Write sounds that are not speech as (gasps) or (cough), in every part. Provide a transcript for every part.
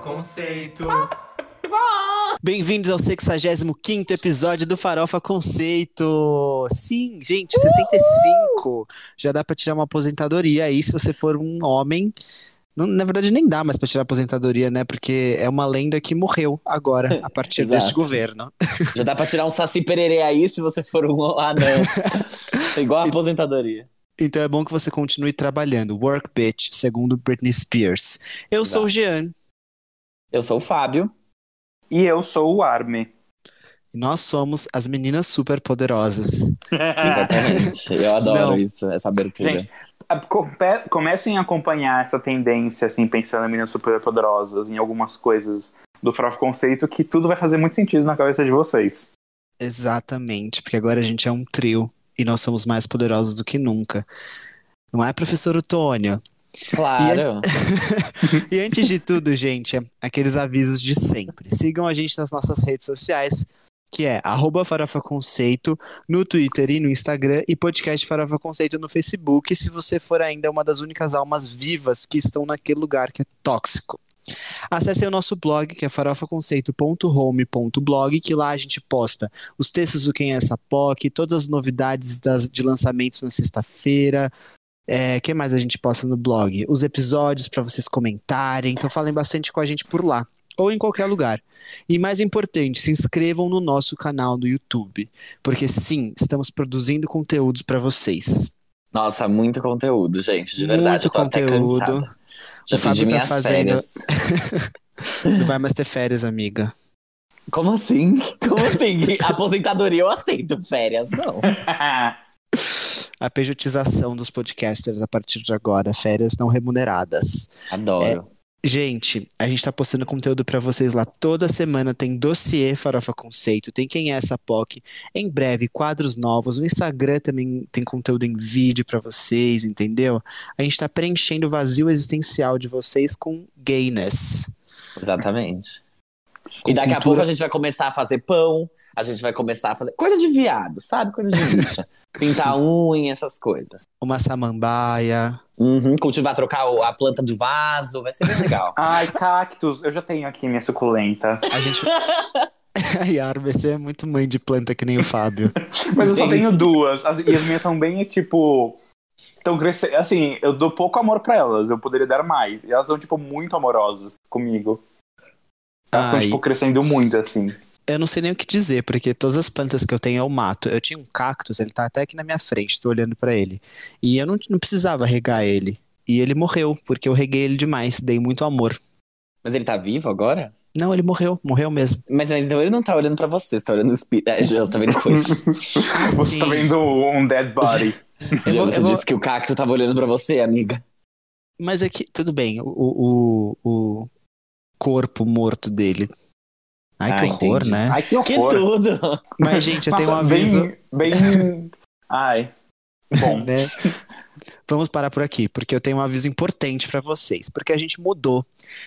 Conceito. (laughs) Bem-vindos ao 65 episódio do Farofa Conceito. Sim, gente, 65. Já dá pra tirar uma aposentadoria aí se você for um homem. Não, na verdade, nem dá mais pra tirar aposentadoria, né? Porque é uma lenda que morreu agora, a partir (laughs) Exato. deste governo. (laughs) Já dá pra tirar um saci pererê aí se você for um anão. É igual a aposentadoria. Então é bom que você continue trabalhando. Work bitch, segundo Britney Spears. Eu sou o Jean Eu sou o Fábio. E eu sou o Arme. e nós somos as meninas super poderosas. (laughs) Exatamente. Eu adoro Não. isso, essa abertura. Gente, comecem a acompanhar essa tendência, assim, pensando em meninas super poderosas, em algumas coisas do Farofa Conceito, que tudo vai fazer muito sentido na cabeça de vocês. Exatamente, porque agora a gente é um trio e nós somos mais poderosos do que nunca. Não é, professor Otônio? Claro. (laughs) E antes de tudo, gente, aqueles avisos de sempre. Sigam a gente nas nossas redes sociais, que é arroba Farofa Conceito no Twitter e no Instagram e podcast Farofa Conceito no Facebook, se você for ainda uma das únicas almas vivas que estão naquele lugar que é tóxico. Acesse o nosso blog, que é farofaconceito.home.blog, que lá a gente posta os textos do Quem é essa POC, todas as novidades das- de lançamentos na sexta-feira, é, que mais a gente posta no blog? Os episódios para vocês comentarem. Então falem bastante com a gente por lá. Ou em qualquer lugar. E mais importante, se inscrevam no nosso canal do YouTube. Porque sim, estamos produzindo conteúdos para vocês. Nossa, muito conteúdo, gente. De verdade, Muito conteúdo. Já O Fábio tá fazendo- férias. Não (laughs) vai mais ter férias, amiga. Como assim? Como assim? (laughs) Aposentadoria eu aceito, férias não. (laughs) A pejotização dos podcasters a partir de agora. Férias não remuneradas. Adoro. Gente, a gente tá postando conteúdo pra vocês lá toda semana. Tem dossiê Farofa Conceito, tem quem é essa POC. Em breve, quadros novos. No Instagram também tem conteúdo em vídeo pra vocês, entendeu? A gente tá preenchendo o vazio existencial de vocês com gayness. Exatamente. Com E daqui a cultura- pouco a gente vai começar a fazer pão, a gente vai começar a fazer coisa de viado, sabe? Coisa de bicha. (laughs) Pintar unha, essas coisas. Uma samambaia. Uhum, cultivar, trocar a planta do vaso, vai ser bem legal. (laughs) Ai, cactus, eu já tenho aqui minha suculenta. A gente. (laughs) Ai, Arba, você é muito mãe de planta que nem o Fábio. Mas eu só Gente. tenho duas. As- e as minhas são bem, tipo. Estão crescendo. Assim, eu dou pouco amor pra elas. Eu poderia dar mais. E elas são, tipo, muito amorosas comigo. Elas estão, Ai. tipo, crescendo muito, assim. Eu não sei nem o que dizer, porque todas as plantas que eu tenho eu mato. Eu tinha um cactus, ele tá até aqui na minha frente, tô olhando pra ele. E eu não, não precisava regar ele. E ele morreu, porque eu reguei ele demais, dei muito amor. Mas ele tá vivo agora? Não, ele morreu, morreu mesmo. Mas, mas então ele não tá olhando pra você, você tá olhando no espírito. É, Jean, você tá vendo coisas. (laughs) Você tá vendo um dead body. (laughs) Jean, vou- você vou- disse que o cacto tava olhando pra você, amiga. Mas é que, tudo bem, o, o, o corpo morto dele. Ai, Ah, que horror, entendi. né? Ai, que Que horror. tudo! Mas, gente, eu tenho um aviso. Bem, bem... (laughs) Ai. Bom. né? Vamos parar por aqui, porque eu tenho um aviso importante pra vocês, porque a gente mudou.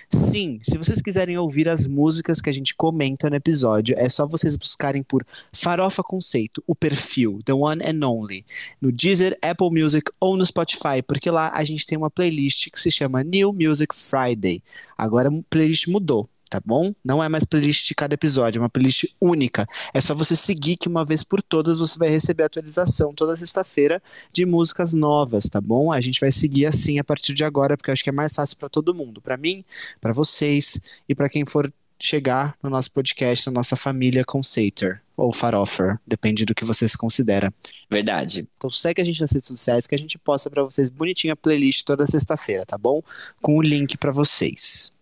Sim, se vocês quiserem ouvir as músicas que a gente comenta no episódio, é só vocês buscarem por Farofa Conceito, o perfil, The One and Only, no Deezer, Apple Music ou no Spotify, porque lá a gente tem uma playlist que se chama New Music Friday. Agora a playlist mudou. Tá bom? Não é mais playlist de cada episódio, é uma playlist única. É só você seguir que uma vez por todas você vai receber atualização toda sexta-feira de músicas novas, tá bom? A gente vai seguir assim a partir de agora, porque eu acho que é mais fácil pra todo mundo, Pra mim, pra vocês e pra quem for chegar no nosso podcast, na nossa família Conceiter ou Farofer, depende do que vocês consideram. Verdade. Então segue a gente nas redes sociais que a gente posta pra vocês bonitinho a playlist toda sexta-feira, tá bom? Com o link pra vocês.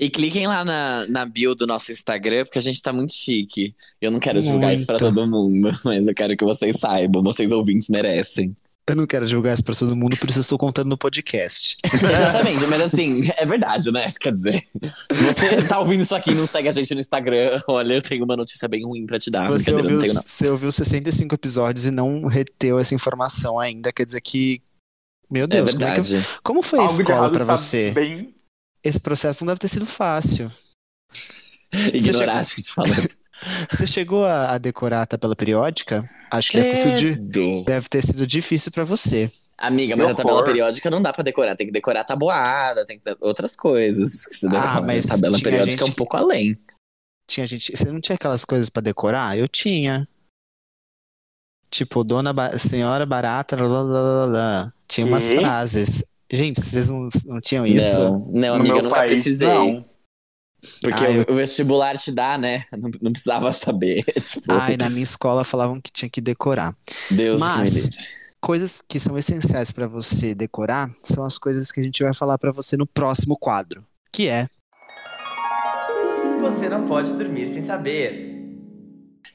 E cliquem lá na, na bio do nosso Instagram, porque a gente tá muito chique. Eu não quero divulgar isso pra Muito. todo mundo, (laughs) mas eu quero que vocês saibam, vocês ouvintes merecem. Eu não quero divulgar isso pra todo mundo, por isso eu estou contando no podcast. (laughs) Exatamente, mas assim, é verdade, né? Quer dizer, se você tá ouvindo isso aqui e não segue a gente no Instagram, (laughs) olha, eu tenho uma notícia bem ruim pra te dar. Você ouviu, não tenho não. você ouviu 65 episódios e não reteu essa informação ainda, quer dizer que. Meu É Deus, como, é que- verdade. como foi a Algo de escola pra você? Bem... Esse processo não deve ter sido fácil. (laughs) Ignorar a gente falando. (laughs) Você chegou a, a decorar a tabela periódica? Acho que deve ter sido, deve ter sido difícil pra você. Amiga, mas a tabela horror. periódica não dá pra decorar. Tem que decorar a tabuada, tem que dar outras coisas que você decora. Ah, mas a tabela periódica é um pouco além. Tinha gente. Você não tinha aquelas coisas pra decorar? Eu tinha. Tipo, dona Ba- senhora barata, lá, lá, lá, lá. Tinha umas Quê? frases. Gente, vocês não, não tinham isso? Não, não, amiga, eu nunca país, precisei. não. Porque Ah, o- eu- o vestibular te dá, né? (laughs) Não, não precisava saber. (laughs) tipo, Ai, na minha escola falavam que tinha que decorar. Deus que mas- livre. Coisas que são essenciais pra você decorar são as coisas que a gente vai falar pra você no próximo quadro, que é Você não pode dormir sem saber.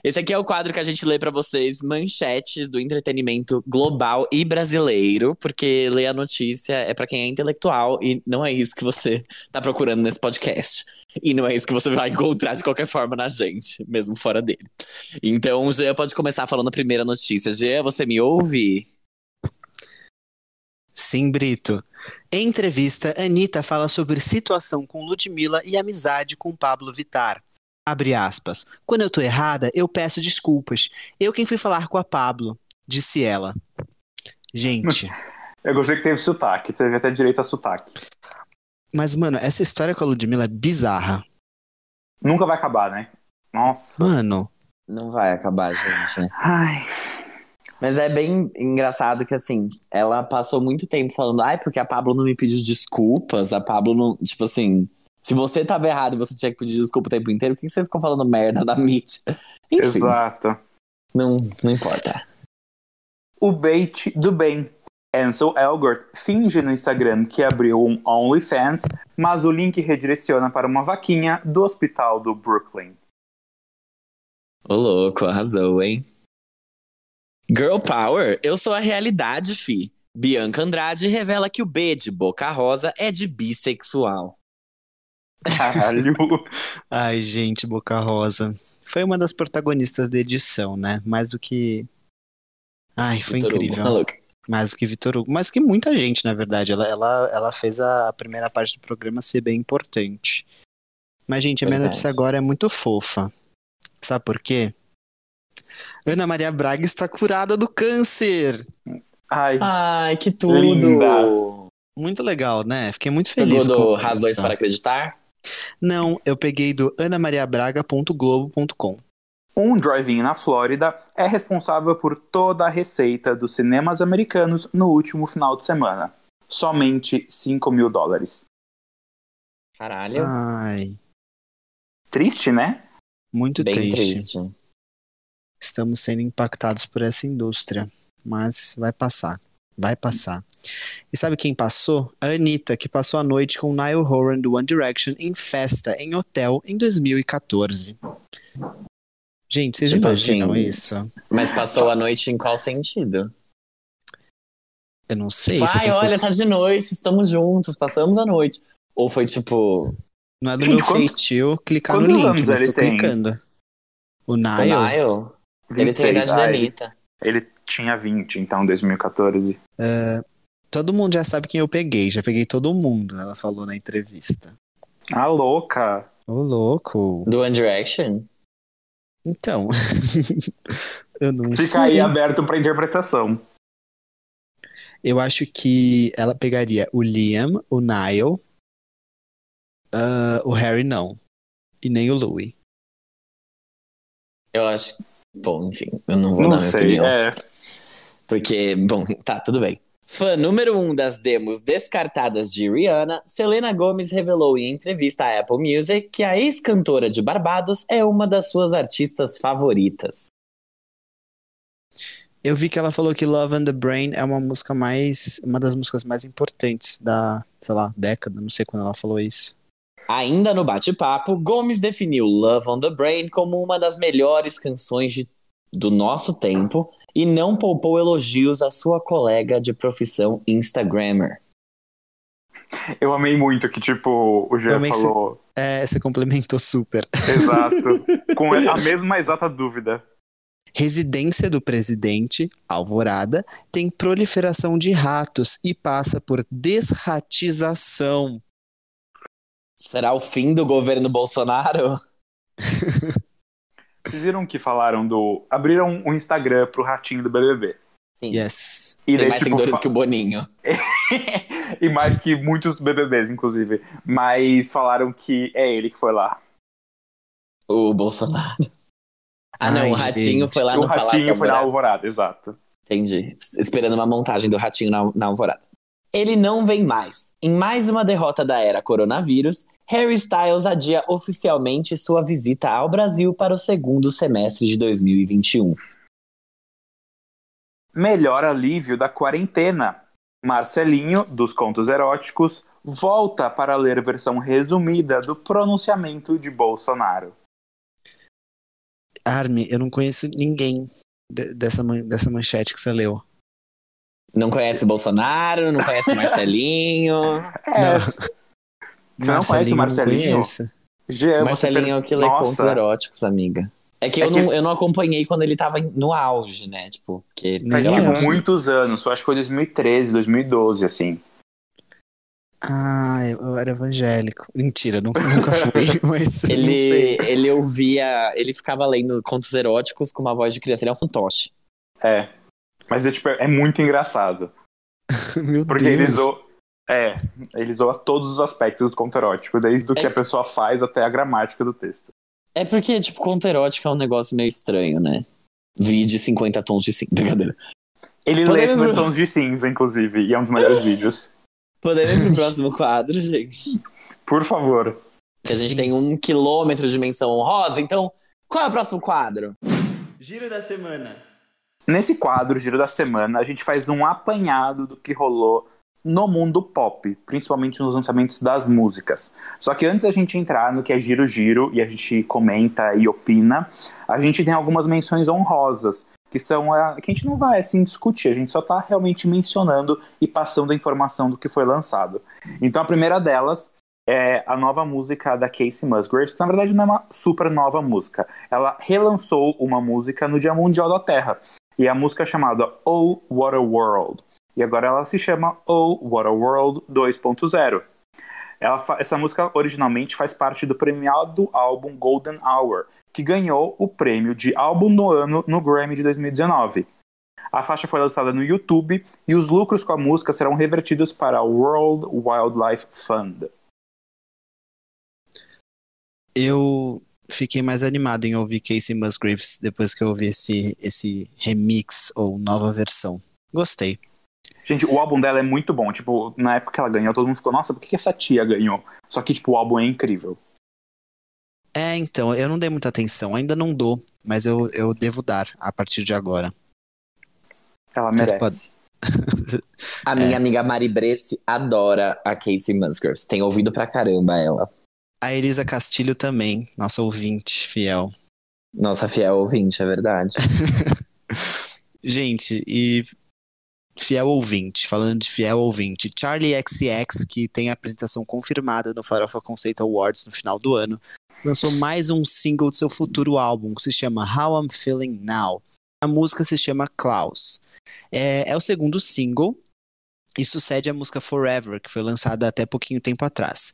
Esse aqui é o quadro que a gente lê pra vocês manchetes do entretenimento global e brasileiro, porque ler a notícia é pra quem é intelectual e não é isso que você tá procurando nesse podcast. E não é isso que você vai encontrar de qualquer forma na gente, mesmo fora dele. Então, Jean pode começar falando a primeira notícia. Jean, você me ouve? Sim, Brito. Em entrevista, Anitta fala sobre situação com Ludmilla e amizade com Pablo Vittar. Abre aspas. Quando eu tô errada, eu peço desculpas. Eu quem fui falar com a Pablo, disse ela. Gente, (laughs) Eu gostei que teve sotaque, teve até direito a sotaque. mas mano, essa história com a Ludmilla é bizarra. Nunca vai acabar, né? Nossa. Mano, Não vai acabar, gente. Ai. Mas é bem engraçado que, assim, ela passou muito tempo falando, ai, porque a Pablo não me pediu desculpas, a Pablo não. Tipo assim, se você tava errado e você tinha que pedir desculpa o tempo inteiro, por que você ficou falando merda da mídia? (laughs) Enfim, Exato. não, não importa. O bait do bem. Ansel Elgort finge no Instagram que abriu um OnlyFans, mas o link redireciona para uma vaquinha do hospital do Brooklyn. Ô, louco, arrasou, hein? Girl Power, eu sou a realidade, fi. Bianca Andrade revela que o B de Boca Rosa é de bissexual. Caralho. (laughs) ai gente, Boca Rosa. Foi uma das protagonistas da edição, né? Mais do que. Ai, foi Vitor Hugo, incrível. maluco. Mais do que Vitor Hugo. Mais que muita gente, na verdade. Ela, ela, ela fez a primeira parte do programa ser bem importante. Mas, gente, a minha Verdade. notícia agora é muito fofa. Sabe por quê? Ana Maria Braga está curada do câncer. Ai. Ai, que tudo! Linda. Muito legal, né? Fiquei muito feliz. do com- Razões para Acreditar? Não, eu peguei do anamariabraga.globo.com. Um drive-in na Flórida é responsável por toda a receita dos cinemas americanos no último final de semana. Somente 5 mil dólares. Caralho. Ai, Triste, né? muito Bem triste. triste. Estamos sendo impactados por essa indústria. Mas vai passar. Vai passar. E sabe quem passou? A Anitta, que passou a noite com Niall Horan do One Direction em festa em hotel em 2014. Gente, vocês Tipo imaginam assim, isso? Mas passou a noite em qual sentido? Eu não sei. Tipo, você ai, quer que eu- olha, tá de noite, estamos juntos, passamos a noite. Ou foi tipo, Não é do Gente, meu quanto- feitio clicar no link, anos mas ele tô tem? clicando. O o Niall? Nile? Ele tem a idade da Ah, Anitta. ele tinha 20, então, em 2014. Todo mundo já sabe quem eu peguei. Já peguei todo mundo, ela falou na entrevista. Ah, louca. Ô, louco. Do One Direction? Então. (laughs) eu não Fica aí sei. aberto pra interpretação. Eu acho que ela pegaria o Liam, o Niall, ah, o Harry não. E nem o Louis. Eu acho. Bom, enfim, eu não vou dar Não minha sei. opinião. É. Porque, bom, tá, tudo bem. Fã número um das demos descartadas de Rihanna, Selena Gomez revelou em entrevista à Apple Music que a ex-cantora de Barbados é uma das suas artistas favoritas. Eu vi que ela falou que Love and the Brain é uma música mais. Uma das músicas mais importantes da, sei lá, década. Não sei quando ela falou isso. Ainda no bate-papo, Gomes definiu Love on the Brain como uma das melhores canções de- do nosso tempo e não poupou elogios à sua colega de profissão Instagrammer. Eu amei muito que, tipo, o Jean Também se- falou. É, você complementou super. Exato. (laughs) com a mesma exata dúvida. Residência do presidente, Alvorada, tem proliferação de ratos e passa por desratização. Será o fim do governo Bolsonaro? (laughs) Vocês viram que falaram do. Abriram um Instagram pro ratinho do BBB. Sim. Yes. E Tem daí, mais tipo, seguidores fa- que o Boninho. (laughs) e mais que muitos BBBs, inclusive. Mas falaram que é ele que foi lá. O Bolsonaro. Ah, não, Ai, o Ratinho gente. foi lá o no Palácio ratinho foi na Alvorada. Alvorada, exato. Entendi. Esperando uma montagem do Ratinho na, na Alvorada. Ele não vem mais. Em mais uma derrota da era coronavírus, Harry Styles adia oficialmente sua visita ao Brasil para o segundo semestre de 2021. Melhor alívio da quarentena. Marcelinho, dos contos eróticos, volta para ler versão resumida do pronunciamento de Bolsonaro. Armin, eu não conheço ninguém de- dessa, man- dessa manchete que você leu. Não conhece Bolsonaro, não conhece (laughs) Marcelinho. É, Não. Você não conhece o Marcelinho? conheço. Jean, Marcelinho per- é o que lê Nossa. contos eróticos, amiga. É que, É eu, que- Não, eu não acompanhei quando ele tava no auge, né? Tipo, que Mas Faz lá, tipo, muitos anos, eu acho que foi 2013, 2012, assim. Ah, eu era evangélico. Mentira, nunca, nunca fui, (laughs) mas não Ele, sei. ele ouvia. Ele ficava lendo contos eróticos com uma voz de criança. Ele é um fantoche. É. Mas é, tipo, é muito engraçado. (laughs) Meu Porque ele Deus. zoa. É, ele zoa todos os aspectos do conto erótico, desde o que É- a pessoa faz até a gramática do texto. É porque, tipo, conto erótico é um negócio meio estranho, né? Vi de 50 tons de cinza. (laughs) Brincadeira. Ele Podemos- lê 50 tons de cinza, inclusive, e é um dos melhores (laughs) vídeos. Podemos ir pro (laughs) próximo quadro, gente? Por favor. Que a gente tem um quilômetro de menção honrosa. Então, qual é o próximo quadro? Giro da semana. Nesse quadro, Giro da Semana, a gente faz um apanhado do que rolou no mundo pop, principalmente nos lançamentos das músicas. Só que antes da gente entrar no que é Giro Giro e a gente comenta e opina, a gente tem algumas menções honrosas, que são a, que a gente não vai assim discutir, a gente só tá realmente mencionando e passando a informação do que foi lançado. Então a primeira delas é a nova música da Casey Musgraves, que na verdade não é uma super nova música. Ela relançou uma música no Dia Mundial da Terra. E a música é chamada Oh What a World. E agora ela se chama Oh What a World 2.0. Ela fa- essa música originalmente faz parte do premiado álbum Golden Hour, que ganhou o prêmio de álbum do ano no Grammy de 2019. A faixa foi lançada no YouTube e os lucros com a música serão revertidos para o World Wildlife Fund. Eu fiquei mais animado em ouvir Casey Musgraves depois que eu ouvi esse, esse remix ou nova versão. Gostei. Gente, o álbum dela é muito bom. Tipo, na época que ela ganhou, todo mundo ficou, nossa, por que essa tia ganhou? Só que, tipo, o álbum é incrível. É, então, eu não dei muita atenção, ainda não dou, mas eu, eu devo dar a partir de agora. Ela merece. podem- A (laughs) minha amiga Mari Bresse adora a Casey Musgraves. Tem ouvido pra caramba ela. A Elisa Castilho também, nossa ouvinte fiel. Nossa fiel ouvinte, é verdade. (laughs) Gente, e fiel ouvinte, falando de fiel ouvinte, Charlie XX, que tem a apresentação confirmada no Farofa Conceito Awards no final do ano, lançou mais um single de seu futuro álbum, que se chama How I'm Feeling Now. A música se chama Klaus. É, é o segundo single e sucede a música Forever, que foi lançada até pouquinho tempo atrás.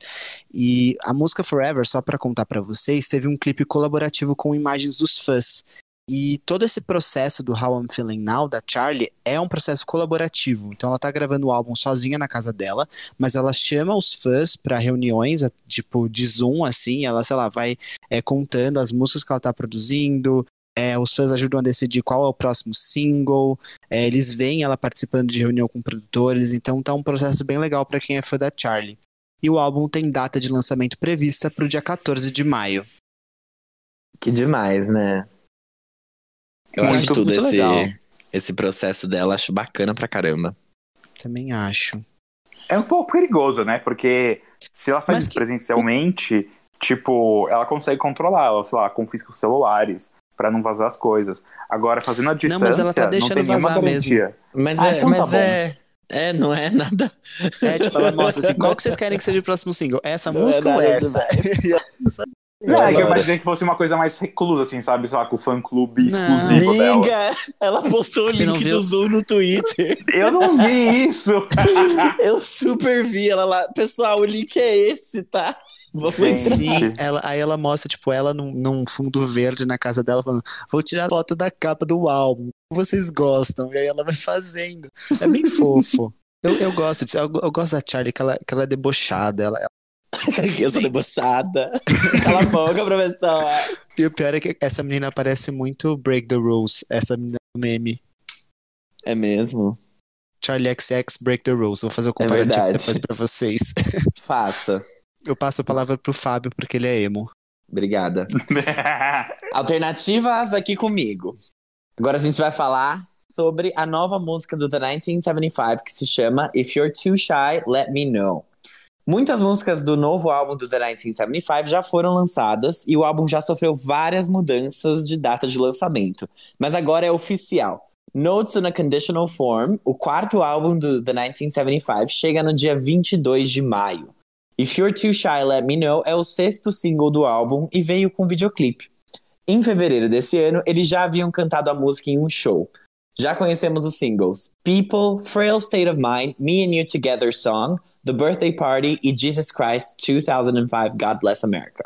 E a música Forever, só para contar para vocês, teve um clipe colaborativo com imagens dos fãs. E todo esse processo do How I'm Feeling Now, da Charlie, é um processo colaborativo. Então ela tá gravando o álbum sozinha na casa dela, mas ela chama os fãs para reuniões, tipo, de Zoom, assim, ela, sei lá, vai é, contando as músicas que ela tá produzindo, é, os fãs ajudam a decidir qual é o próximo single, é, eles veem ela participando de reunião com produtores, então tá um processo bem legal para quem é fã da Charlie. E o álbum tem data de lançamento prevista pro dia 14 de maio. que demais, né? Eu Muito, acho tudo muito esse, legal. esse processo dela, acho bacana pra caramba. Também acho. É um pouco perigoso, né? Porque se ela faz Mas isso que- presencialmente, tipo, ela consegue controlar, ela, sei lá, confisca os celulares pra não vazar as coisas. Agora, fazendo a distância, mas ela tá não deixando vazar mesmo. garantia. Mas Ah, é, então tá mas bom. é. É, não é nada. É, tipo, ela mostra assim, (laughs) qual que vocês querem que seja o próximo single? Essa Não é música ou nada essa? (laughs) Não, é que eu imaginei que fosse uma coisa mais reclusa, assim, sabe? Sei lá, com o fã-clube exclusivo dela. Amiga, ela postou o Você não link do Zoom no Twitter. Eu não vi isso! (laughs) Eu super vi ela lá. Pessoal, o link é esse, tá? Vamos Gente. entrar. Sim, ela, aí ela mostra, tipo, ela num, num fundo verde na casa dela, falando: Vou tirar foto da capa do álbum. Vocês gostam? E aí ela vai fazendo. É bem fofo. Eu, eu gosto disso. Eu, eu gosto da Charlie, que ela, que ela é debochada. Ela, (laughs) Eu sou debochada. (laughs) Cala a boca, professor. E o pior é que essa menina parece muito Break the Rules, essa menina do meme. É mesmo? Charlie XX Break the Rules. Vou fazer o comparativo verdade. depois pra vocês. (laughs) Faça. Eu passo a palavra pro Fábio porque ele é emo. Obrigada. Alternativas aqui comigo. Agora a gente vai falar sobre a nova música do The 1975 que se chama If You're Too Shy, Let Me Know. Muitas músicas do novo álbum do The 1975 já foram lançadas e o álbum já sofreu várias mudanças de data de lançamento. Mas agora é oficial. Notes on a Conditional Form, o quarto álbum do The 1975, chega no dia 22 de maio. If You're Too Shy, Let Me Know é o sexto single do álbum e veio com videoclipe. Em fevereiro desse ano, eles já haviam cantado a música em um show. Já conhecemos os singles People, Frail State of Mind, Me and You Together Song, The Birthday Party e Jesus Christ 2005 God Bless America.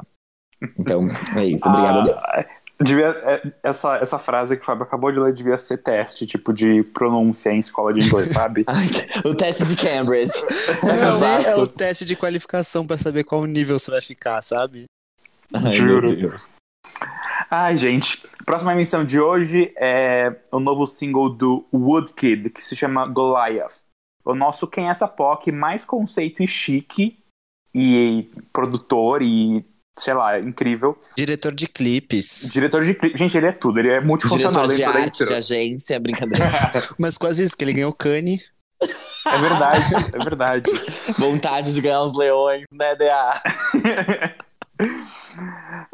Então, é isso. Obrigado a Deus. Ah, devia, é, essa, essa frase que o Fábio acabou de ler devia ser teste, tipo, de pronúncia em escola de inglês, sabe? (laughs) O teste de Cambridge. (laughs) É, o teste de qualificação pra saber qual nível você vai ficar, sabe? Ai, Juro. Ai, gente. Próxima emissão de hoje é o novo single do Woodkid, que se chama Goliath. O nosso Quem é essa POC mais conceito e chique e produtor e, sei lá, incrível. Diretor de clipes. Diretor de clipe. Gente, ele é tudo. Ele é multifuncional Diretor de arte, de agência, brincadeira. (laughs) Mas quase isso, que ele ganhou Kanye. É verdade, é verdade. Vontade de ganhar uns leões, né, DA? (laughs)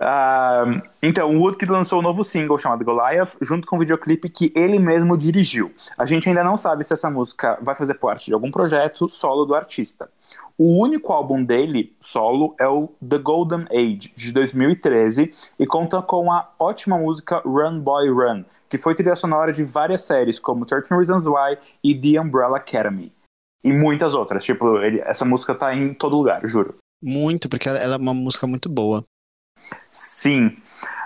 Ah, então, o Woodkid lançou um novo single chamado Goliath, junto com um videoclipe que ele mesmo dirigiu. A gente ainda não sabe se essa música vai fazer parte de algum projeto solo do artista. O único álbum dele, solo, é o The Golden Age, de 2013, e conta com a ótima música Run Boy Run, que foi trilha sonora de várias séries, como 13 Reasons Why e The Umbrella Academy. E muitas outras. Tipo, ele- essa música tá em todo lugar, juro. Muito, porque ela, ela é uma música muito boa. Sim.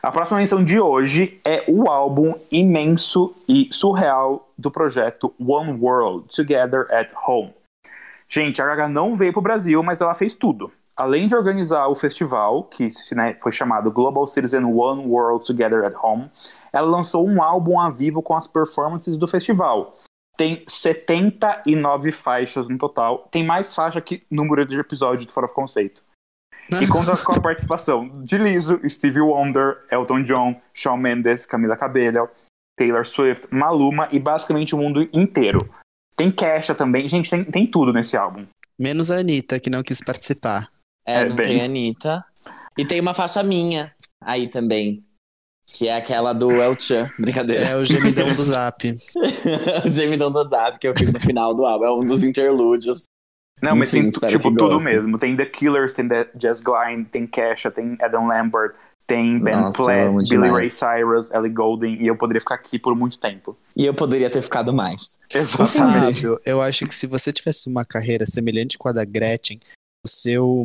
A próxima menção de hoje é o álbum imenso e surreal do projeto One World Together at Home. Gente, a Gaga não veio pro Brasil, mas ela fez tudo. Além de organizar o festival, que né, foi chamado Global Citizen One World Together at Home, ela lançou um álbum a vivo com as performances do festival. Tem 79 faixas no total. Tem mais faixa que número de episódio do Fora of Conceito. E conta com a participação de Lizzo, Stevie Wonder, Elton John, Shawn Mendes, Camila Cabello, Taylor Swift, Maluma e basicamente o mundo inteiro. Tem Kesha também. Gente, tem, tem tudo nesse álbum. Menos a Anitta, que não quis participar. É, É, não bem. tem Anitta. E tem uma faixa minha aí também. Que é aquela do El Chan. (laughs) Brincadeira. É o gemidão do zap. (laughs) o gemidão do Zap que eu fiz no final do álbum. É um dos interlúdios. Não, mas Enfim, tem espero tipo tudo mesmo. Tem The Killers, tem The Jazz Glide, tem Kesha, tem Adam Lambert, tem Ben Nossa, Platt, Billy Ray. Cyrus, Ellie Goulding, e eu poderia ficar aqui por muito tempo. E eu poderia ter ficado mais. Exatamente. Fábio, eu acho que se você tivesse uma carreira semelhante com a da Gretchen, o seu,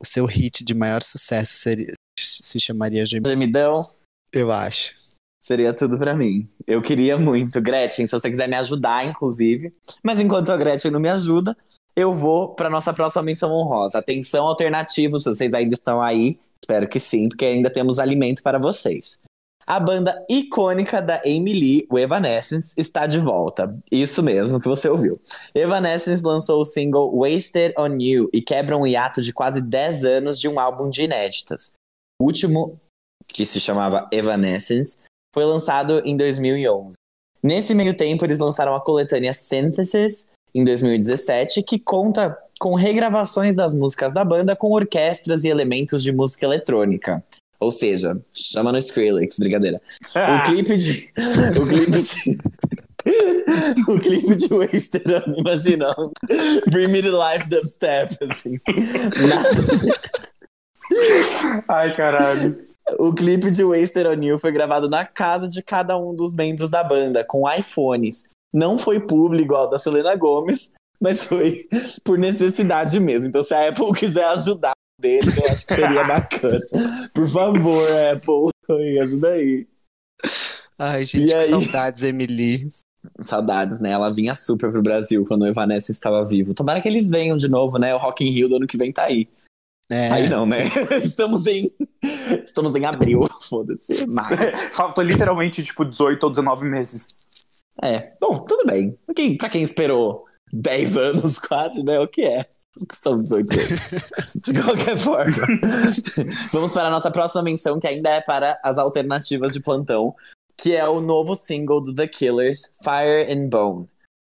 o seu hit de maior sucesso seria, se chamaria Gemidão, Gemidão eu acho. seria tudo pra mim. Eu queria muito. Gretchen, se você quiser me ajudar, inclusive. Mas enquanto a Gretchen não me ajuda, eu vou pra nossa próxima menção honrosa. Atenção, alternativos, vocês ainda estão aí. Espero que sim, porque ainda temos alimento para vocês. A banda icônica da Lee, o Evanescence, está de volta. Isso mesmo que você ouviu. Evanescence lançou o single Wasted on You e quebra um hiato de quase 10 anos de um álbum de inéditas. O último, que se chamava Evanescence, foi lançado em 2011. Nesse meio tempo, eles lançaram a coletânea Synthesis, em 2017, que conta com regravações das músicas da banda com orquestras e elementos de música eletrônica. Ou seja, chama no Skrillex, brincadeira. O (laughs) clipe de. O clipe de. o clipe de Wasted On, imagina. Bring Me to Life dubstep, assim. Nada- Ai, caralho. O clipe de Wasted On You foi gravado na casa de cada um dos membros da banda, com iPhones. Não foi público igual ao da Selena Gomez, mas foi (laughs) por necessidade mesmo. Então, se a Apple (laughs) quiser ajudar, dele, eu acho que seria bacana. Por favor, Apple, (laughs) ajuda aí. Ai, gente, E que aí? saudades, Emily. Saudades, né? Ela vinha super pro Brasil quando o Evanescence estava vivo. Tomara que eles venham de novo, né? O Rock in Rio do ano que vem tá aí. É, Aí não, né? Estamos em. Estamos em abril. Foda-se. Falta literalmente, tipo, 18 ou 19 meses. É. Bom, tudo bem. Quem, pra quem esperou 10 anos (laughs) quase, né? O que é? São 18 anos. (laughs) De qualquer forma. (laughs) Vamos para a nossa próxima menção, que ainda é para as alternativas de plantão, que é o novo single do The Killers, Fire and Bone.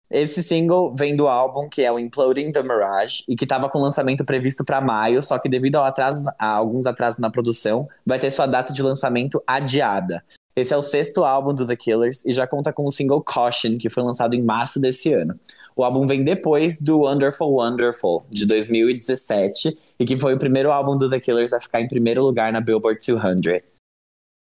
Esse single vem do álbum que é o Imploding the Mirage e que estava com lançamento previsto para maio, só que devido ao atraso, a alguns atrasos na produção, vai ter sua data de lançamento adiada. Esse é o sexto álbum do The Killers e já conta com o single Caution, que foi lançado em março desse ano. O álbum vem depois do Wonderful Wonderful, de 2017, e que foi o primeiro álbum do The Killers a ficar em primeiro lugar na Billboard 200.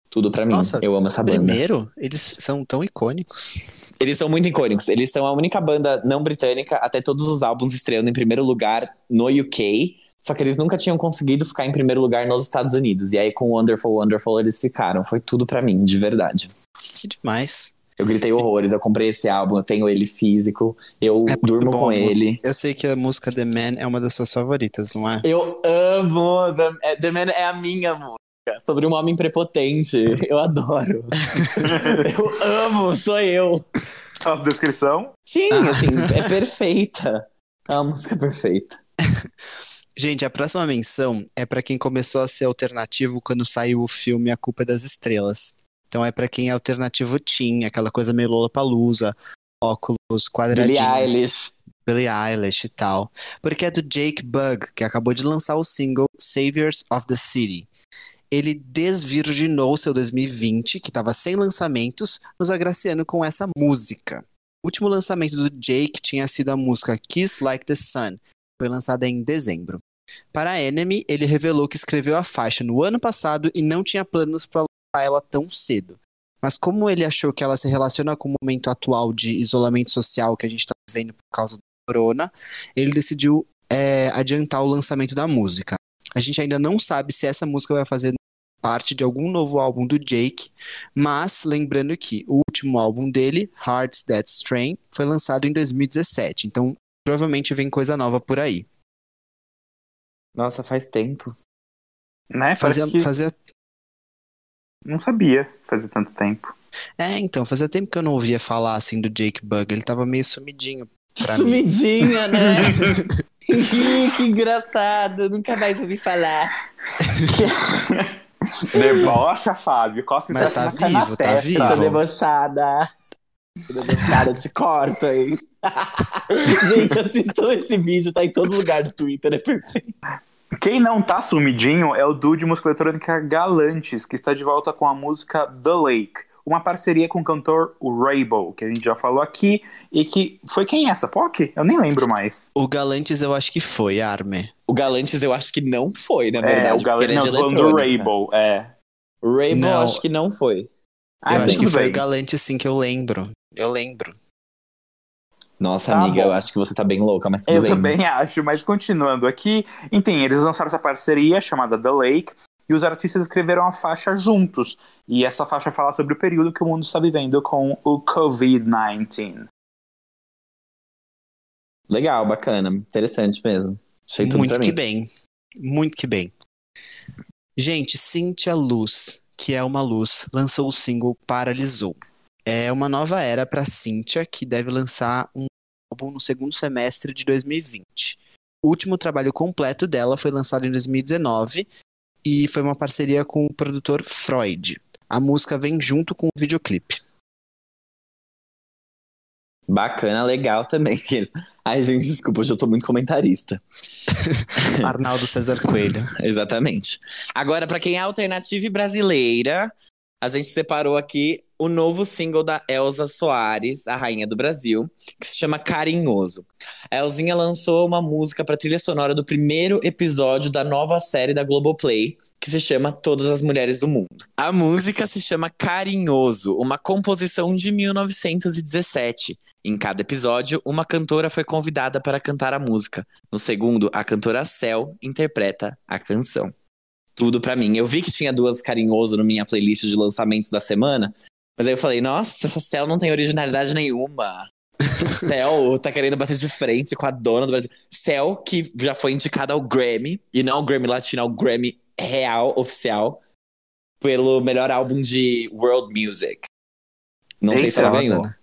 Tudo pra mim, Nossa, eu amo essa banda. Primeiro, eles são tão icônicos. Eles são muito icônicos. Eles são a única banda não britânica até todos os álbuns estreando em primeiro lugar no UK. Só que eles nunca tinham conseguido ficar em primeiro lugar nos Estados Unidos. E aí, com Wonderful Wonderful, eles ficaram. Foi tudo pra mim, de verdade. Que demais. Eu gritei horrores, eu comprei esse álbum, eu tenho ele físico, eu É durmo bom, com ele. Eu sei que a música The Man é uma das suas favoritas, não é? Eu amo! The, é- The Man é a minha música. Sobre um homem prepotente. Eu adoro. (laughs) eu amo, sou eu. A descrição. Sim, Ah. assim, é perfeita. É uma música perfeita. (laughs) Gente, a próxima menção é pra quem começou a ser alternativo quando saiu o filme A Culpa é das Estrelas. Então é pra quem é alternativo teen, aquela coisa meio Lollapalooza, óculos Billie quadradinhos, Eilish. Billie Eilish e tal. Porque é do Jake Bugg, que acabou de lançar o single Saviors of the City. Ele desvirginou seu 2020, que estava sem lançamentos, nos agraciando com essa música. O último lançamento do Jake tinha sido a música Kiss Like the Sun, foi lançada em dezembro. Para a Enemy, ele revelou que escreveu a faixa no ano passado e não tinha planos para lançar ela tão cedo. Mas como ele achou que ela se relaciona com o momento atual de isolamento social que a gente está vivendo por causa do corona, ele decidiu é, adiantar o lançamento da música. A gente ainda não sabe se essa música vai fazer parte de algum novo álbum do Jake, mas lembrando que o último álbum dele, Hearts That Strain, foi lançado em 2017, então provavelmente vem coisa nova por aí. Nossa, faz tempo. Né? Fazia, que fazia não sabia fazer tanto tempo. É, então, fazia tempo que eu não ouvia falar assim do Jake Bug. Ele tava meio sumidinho pra mim. Né? (laughs) (laughs) Que engraçado. Eu nunca mais ouvi falar. (laughs) Debocha, Fábio. Costa Mas tá vivo, tá vivo. Sou debochada. Debochada, te corto, hein? Gente, assistam esse vídeo, tá em todo lugar do Twitter, é perfeito. Quem não tá sumidinho é o duo de música eletrônica Galantes, que está de volta com a música The Lake, uma parceria com o cantor Rainbow, que a gente já falou aqui, e que foi quem é essa POC? Eu nem lembro mais. O Galantes eu acho que foi, Arme. O Galantes eu acho que não foi, na é, verdade. o Galantes, é do. Rainbow, é. O Rainbow Não. acho que não foi. Ah, eu acho que foi bem. o Galantes sim que eu lembro. Eu lembro. Nossa, Tá amiga, bom. eu acho que você tá bem louca, mas tudo Eu bem. também acho, mas continuando aqui, enfim, eles lançaram essa parceria chamada The Lake e os artistas escreveram a faixa juntos. E essa faixa fala sobre o período que o mundo está vivendo com o Covid-19. Legal, bacana. Interessante mesmo. Achei tudo Muito que mim. bem. Muito que bem. Gente, Cynthia Luz, que é uma luz, lançou o single Paralisou. É uma nova era pra Cynthia, que deve lançar um álbum no segundo semestre de 2020. O último trabalho completo dela foi lançado em 2019 e foi uma parceria com o produtor Freud. A música vem junto com o videoclipe. Bacana, legal também. (laughs) Ai, gente, desculpa, hoje eu tô muito comentarista. (laughs) Arnaldo César Coelho. Exatamente. Agora, pra quem é alternativa brasileira, a gente separou aqui o novo single da Elza Soares, a rainha do Brasil, que se chama Carinhoso. A Elzinha lançou uma música para trilha sonora do primeiro episódio da nova série da Globoplay, que se chama Todas as Mulheres do Mundo. A música se chama Carinhoso, uma composição de 1917. Em cada episódio, uma cantora foi convidada para cantar a música. No segundo, a cantora Cell interpreta a canção tudo para mim. Eu vi que tinha duas carinhoso na minha playlist de lançamentos da semana, mas aí eu falei, nossa, essa Cell não tem originalidade nenhuma. (laughs) Cell tá querendo bater de frente com a dona do Brasil. Cell, que já foi indicada ao Grammy, e não ao Grammy Latino, ao Grammy real, oficial, pelo melhor álbum de World Music. Não sei se ela ganhou. Né?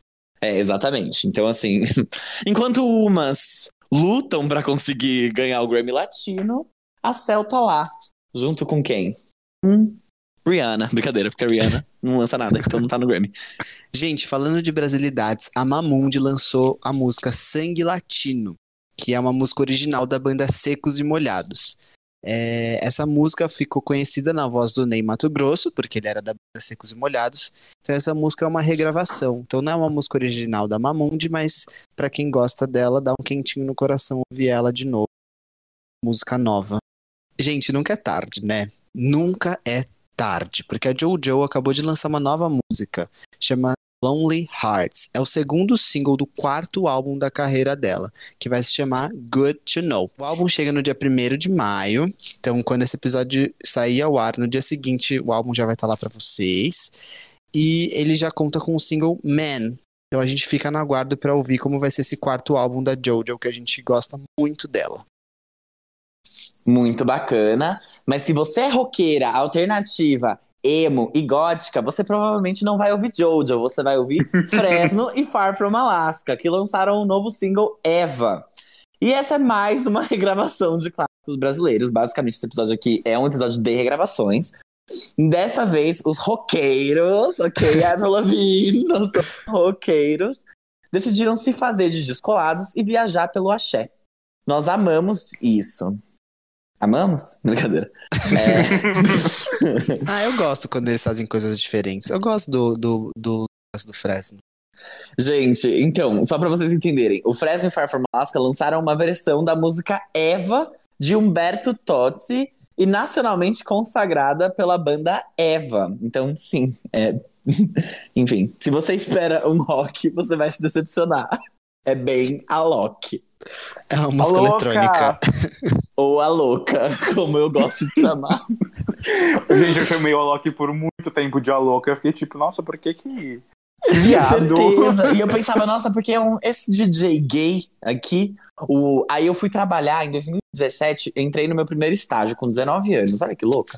É, exatamente. Então, assim, (laughs) enquanto umas lutam para conseguir ganhar o Grammy Latino, a Cell tá lá, Junto com quem? Hum, Rihanna. (laughs) Brincadeira, porque a Rihanna não lança nada, então não tá no Grammy. Gente, falando de brasilidades, a Mamundi lançou a música Sangue Latino, que é uma música original da banda Secos e Molhados. É, essa música ficou conhecida na voz do Ney Mato Grosso, porque ele era da banda Secos e Molhados. Então essa música é uma regravação. Então não é uma música original da Mamundi, mas para quem gosta dela, dá um quentinho no coração ouvir ela de novo. Música nova. Gente, nunca é tarde, né? Nunca é tarde, porque a JoJo acabou de lançar uma nova música, chama Lonely Hearts. É o segundo single do quarto álbum da carreira dela, que vai se chamar Good to Know. O álbum chega no dia 1 de maio, então quando esse episódio sair ao ar, no dia seguinte o álbum já vai estar lá para vocês. E ele já conta com o single Man. Então a gente fica no aguardo para ouvir como vai ser esse quarto álbum da JoJo, que a gente gosta muito dela. Muito bacana. Mas se você é roqueira, alternativa, emo e gótica, você provavelmente não vai ouvir Jojo, você vai ouvir (laughs) Fresno e Far From Alaska, que lançaram o um novo single Eva. E essa é mais uma (laughs) regravação de clássicos brasileiros. Basicamente, esse episódio aqui é um episódio de regravações. Dessa vez, os roqueiros, ok, (laughs) Avril Lavigne, nós somos roqueiros, decidiram se fazer de descolados e viajar pelo axé. Nós amamos isso. Amamos? (laughs) Brincadeira. É... (laughs) ah, eu gosto quando eles fazem coisas diferentes. Eu gosto do, do, do, do Fresno. Gente, então, só para vocês entenderem, o Fresno e Far From Alaska lançaram uma versão da música Eva de Humberto Tozzi e nacionalmente consagrada pela banda Eva. Então, sim, é... (laughs) enfim, se você espera um rock, você vai se decepcionar. É bem a Loki. É uma música eletrônica. Ou a louca, como eu gosto de chamar. Gente, eu chamei o Alok por muito tempo de Aloca. Eu fiquei tipo, nossa, por que que. Que certeza. E eu pensava, nossa, porque é um, esse DJ gay aqui. O... Aí eu fui trabalhar em 2017, entrei no meu primeiro estágio com 19 anos. Olha que louca.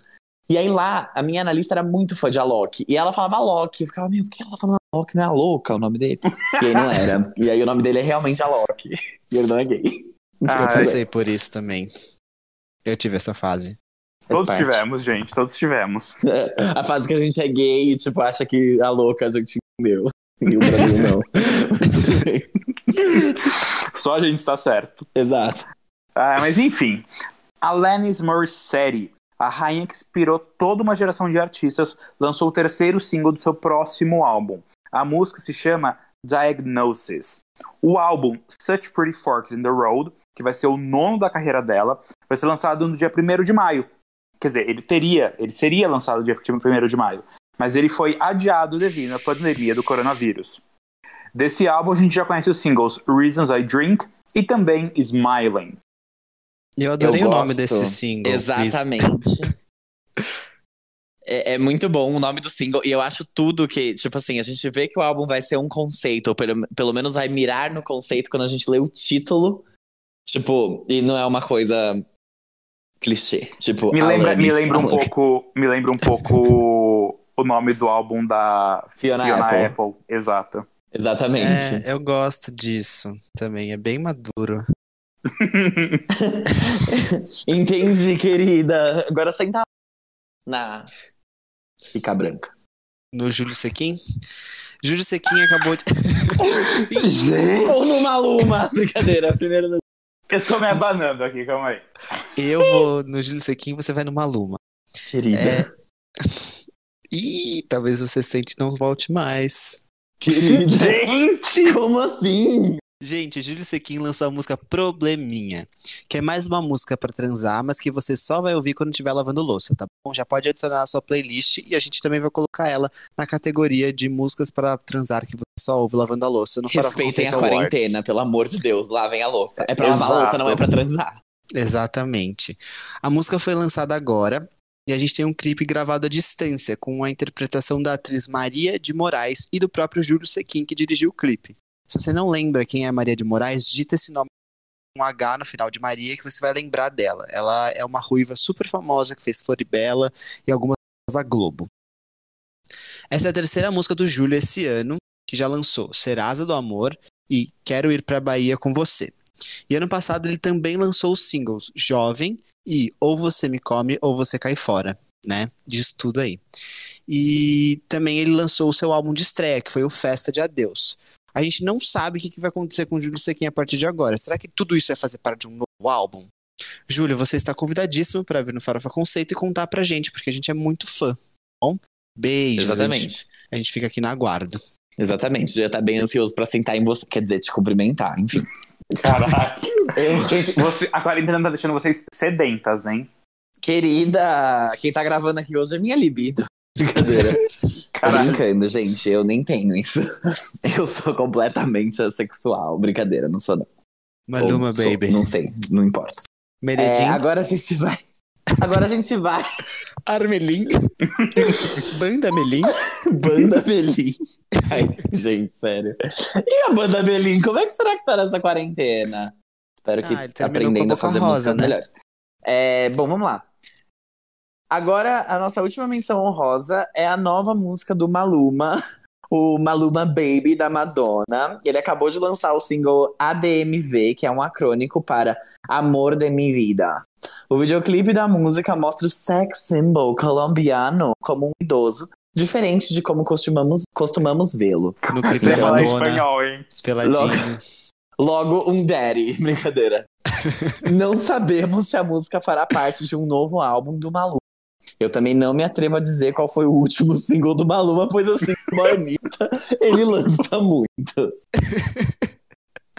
E aí lá, a minha analista era muito fã de Alok. E ela falava Alok. Eu ficava, meu, por que ela tá falando Alok? Não é a louca o nome dele? E aí não era. E aí o nome dele é realmente Alok. E ele não é gay. Ah, eu passei por isso também. Eu tive essa fase. Todos tivemos, gente. Todos tivemos. (laughs) a fase que a gente é gay e, tipo, acha que a louca a gente entendeu. E o Brasil não. (laughs) Só a gente está certo. Exato. Ah, mas enfim. Alanis Morissette a rainha que inspirou toda uma geração de artistas, lançou o terceiro single do seu próximo álbum. A música se chama Diagnosis. O álbum Such Pretty Forks in the Road, que vai ser o nono da carreira dela, vai ser lançado no dia 1 de maio. Quer dizer, ele teria, ele seria lançado no dia 1 de maio, mas ele foi adiado devido à pandemia do coronavírus. Desse álbum a gente já conhece os singles Reasons I Drink e também Smiling. Eu adorei eu o nome desse single. Exatamente. (laughs) é, é, muito bom o nome do single. E eu acho tudo que, tipo assim, a gente vê que o álbum vai ser um conceito, ou pelo, pelo menos vai mirar no conceito quando a gente lê o título. Tipo, e não é uma coisa clichê. Tipo, me lembra, me lembra um pouco. Me lembra um pouco o nome do álbum da Fiona, Fiona Apple. Apple. Exato. Exatamente. É, eu gosto disso também. É bem maduro. (laughs) Entendi, querida. Agora senta na fica branca. No Júlio Sequim? Júlio Sequim acabou de. (laughs) Ou no Maluma. (laughs) Brincadeira, primeiro no... Eu tô me abanando aqui, calma aí. Eu vou no Júlio Sequim, você vai no Maluma. Querida. É... (laughs) Ih, talvez você sente e não volte mais. Gente! Como assim? Gente, Júlio Sequin lançou a música Probleminha, que é mais uma música pra transar, mas que você só vai ouvir quando estiver lavando louça, tá bom? Já pode adicionar na sua playlist e a gente também vai colocar ela na categoria de músicas para transar que você só ouve lavando a louça no Respeitem a quarentena, pelo amor de Deus. Lavem a louça. É pra lavar a louça, não é pra transar. Exatamente. A música foi lançada agora e a gente tem um clipe gravado à distância, com a interpretação da atriz Maria de Moraes e do próprio Júlio Sequin, que dirigiu o clipe. Se você não lembra quem é Maria de Moraes, digita esse nome com um H no final de Maria que você vai lembrar dela. Ela é uma ruiva super famosa que fez Floribela e algumas da Globo. Essa é a terceira música do Júlio esse ano, que já lançou Serasa do Amor e Quero Ir Pra Bahia com Você. E ano passado ele também lançou os singles Jovem e Ou Você Me Come ou Você Cai Fora, né? Diz tudo aí. E também ele lançou o seu álbum de estreia, que foi o Festa de Adeus. A gente não sabe o que que vai acontecer com o Júlio Sequin a partir de agora. Será que tudo isso vai fazer parte de um novo álbum? Júlio, você está convidadíssimo para vir no Farofa Conceito e contar pra gente, porque a gente é muito fã. tá Bom, beijos. A gente, Exatamente. a gente fica aqui na guarda. Exatamente. Já tá bem ansioso pra sentar em você. Quer dizer, te cumprimentar, enfim. Caraca. (laughs) Gente, você, a quarentena tá deixando vocês sedentas, hein? Querida, quem tá gravando aqui hoje é minha libido. Brincadeira. Caraca. brincando, gente. Eu nem tenho isso. (laughs) Eu sou completamente assexual. Brincadeira, não sou não. Maluma, Ou sou, baby. Não sei, não importa. É, Meredinho, agora a gente vai. Agora a gente vai. Armelim, (laughs) Banda Melim. Banda Belim. Ai, gente, sério. E a Banda Belim, como é que será que tá nessa quarentena? Espero que Ah, aprendendo a fazer Rosa, músicas né? melhores. É, bom, vamos lá. Agora, a nossa última menção honrosa é a nova música do Maluma, (laughs) o Maluma Baby da Madonna. Ele acabou de lançar o single ADMV, que é um acrônico para Amor de Mi Vida. O videoclipe da música mostra o sex symbol colombiano como um idoso, diferente de como costumamos, costumamos vê-lo. No clipe Você da Madonna, espanhol, hein? peladinho. Logo, um daddy. Brincadeira. (laughs) não sabemos se a música fará parte de um novo álbum do Maluma. Eu também não me atrevo a dizer qual foi o último (laughs) single do Maluma, pois assim, como a Anitta, ele lança muitos.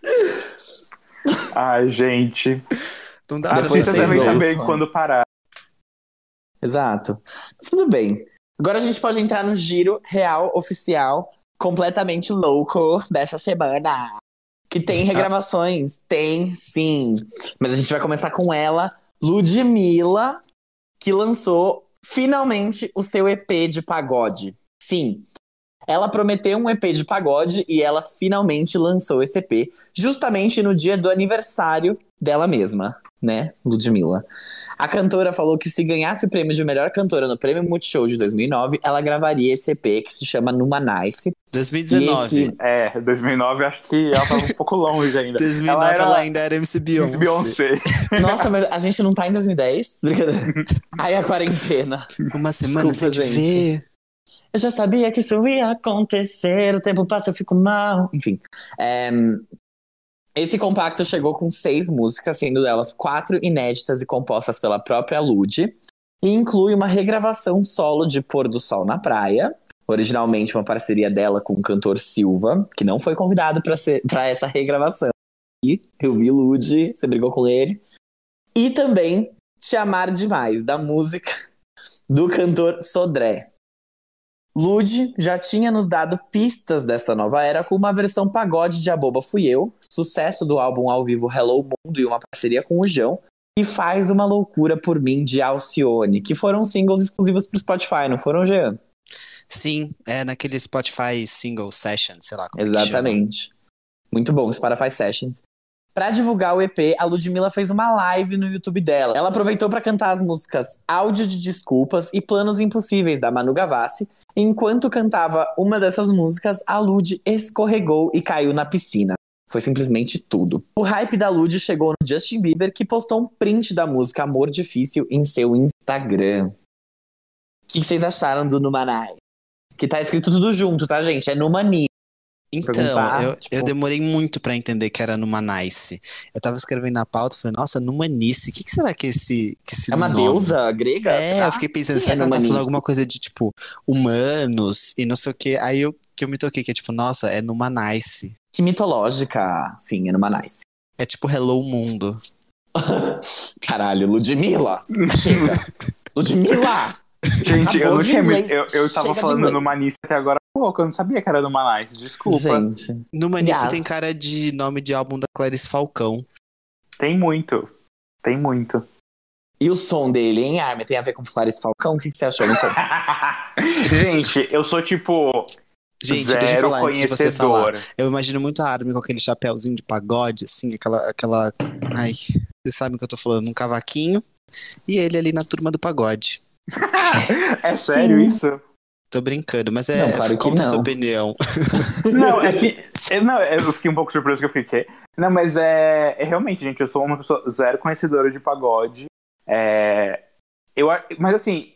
(laughs) Ai, gente. Não dá pra Depois devem vocês saber quando parar. Exato. Mas tudo bem. Agora a gente pode entrar no giro real, oficial, completamente louco dessa semana. Que tem regravações. Tem, sim. Mas a gente vai começar com ela, Ludmilla, que lançou finalmente o seu EP de pagode. Sim. Ela prometeu um EP de pagode e ela finalmente lançou esse EP, justamente no dia do aniversário dela mesma, né, Ludmilla. A cantora falou que se ganhasse o prêmio de melhor cantora no Prêmio Multishow de 2009, ela gravaria esse EP que se chama Numa Nice. 2019. E esse- É, 2009 acho que ela tava um pouco longe ainda. (laughs) 2009 ela ela, era ainda era MC Beyoncé. Beyoncé. (laughs) Nossa, mas a gente não tá em 2010? Brincadeira. (laughs) Aí a quarentena. Uma semana Desculpa, sem te gente. ver. Eu já sabia que isso ia acontecer, o tempo passa, eu fico mal. Enfim. é, esse compacto chegou com seis músicas, sendo delas quatro inéditas e compostas pela própria Lud. E inclui uma regravação solo de Pôr do Sol na Praia. Originalmente uma parceria dela com o cantor Silva, que não foi convidado para essa regravação. E eu vi Lud, você brigou com ele. E também Te Amar Demais, da música do cantor Sodré. Lud já tinha nos dado pistas dessa nova era com uma versão pagode de A Boba Fui Eu, sucesso do álbum ao vivo Hello Mundo e uma parceria com o João, e Faz Uma Loucura por Mim de Alcione, que foram singles exclusivos pro Spotify, não foram, Jean? Sim, é naquele Spotify Single Session, sei lá como é que chama. Exatamente. Muito bom, Spotify Sessions. Pra divulgar o EP, a Ludmilla fez uma live no YouTube dela. Ela aproveitou pra cantar as músicas Áudio de Desculpas e Planos Impossíveis, da Manu Gavassi. Enquanto cantava uma dessas músicas, a Lud escorregou e caiu na piscina. Foi simplesmente tudo. O hype da Lud chegou no Justin Bieber, que postou um print da música Amor Difícil em seu Instagram. O que vocês acharam do Numanai? Que tá escrito tudo junto, tá, gente? É Numani. Então, eu, tipo- eu demorei muito pra entender que era numa Nice. Eu tava escrevendo na pauta e falei, nossa, Numanice, o que, que será que é esse, que esse É uma nome? deusa grega? É, será? eu fiquei pensando, será que ela tá falando alguma coisa de, tipo, humanos e não sei o quê? Aí eu, que eu me toquei, que é tipo, nossa, é Numanice. Que mitológica. Sim, é numa nice. É tipo Hello Mundo. (laughs) Caralho, Ludmilla. Chega. (laughs) Ludmilla! Gente, eu não de tinha. Eu, eu tava Chega falando no Manice até agora pouco, eu não sabia que era do Manice, desculpa. Gente. Numanice Yes. tem cara de nome de álbum da Clarice Falcão. Tem muito. Tem muito. (laughs) E o som dele, hein, Armin? Tem a ver com Clarice Falcão? O que que você achou? Conta. Gente, eu sou tipo. Gente, zero deixa eu falar antes de você falar. conhecedor. Eu imagino muito a Armin com aquele chapéuzinho de pagode, assim, aquela, aquela. Ai, vocês sabem o que eu tô falando, um cavaquinho. E ele ali na turma do pagode. (laughs) É sério Sim. isso? Tô brincando, mas é. Não, claro que conta a sua opinião. (laughs) Não, é que. é, Não, eu fiquei um pouco surpreso que eu fiquei. Não, mas é, é realmente, gente, eu sou uma pessoa zero conhecedora de pagode. É, eu, mas assim,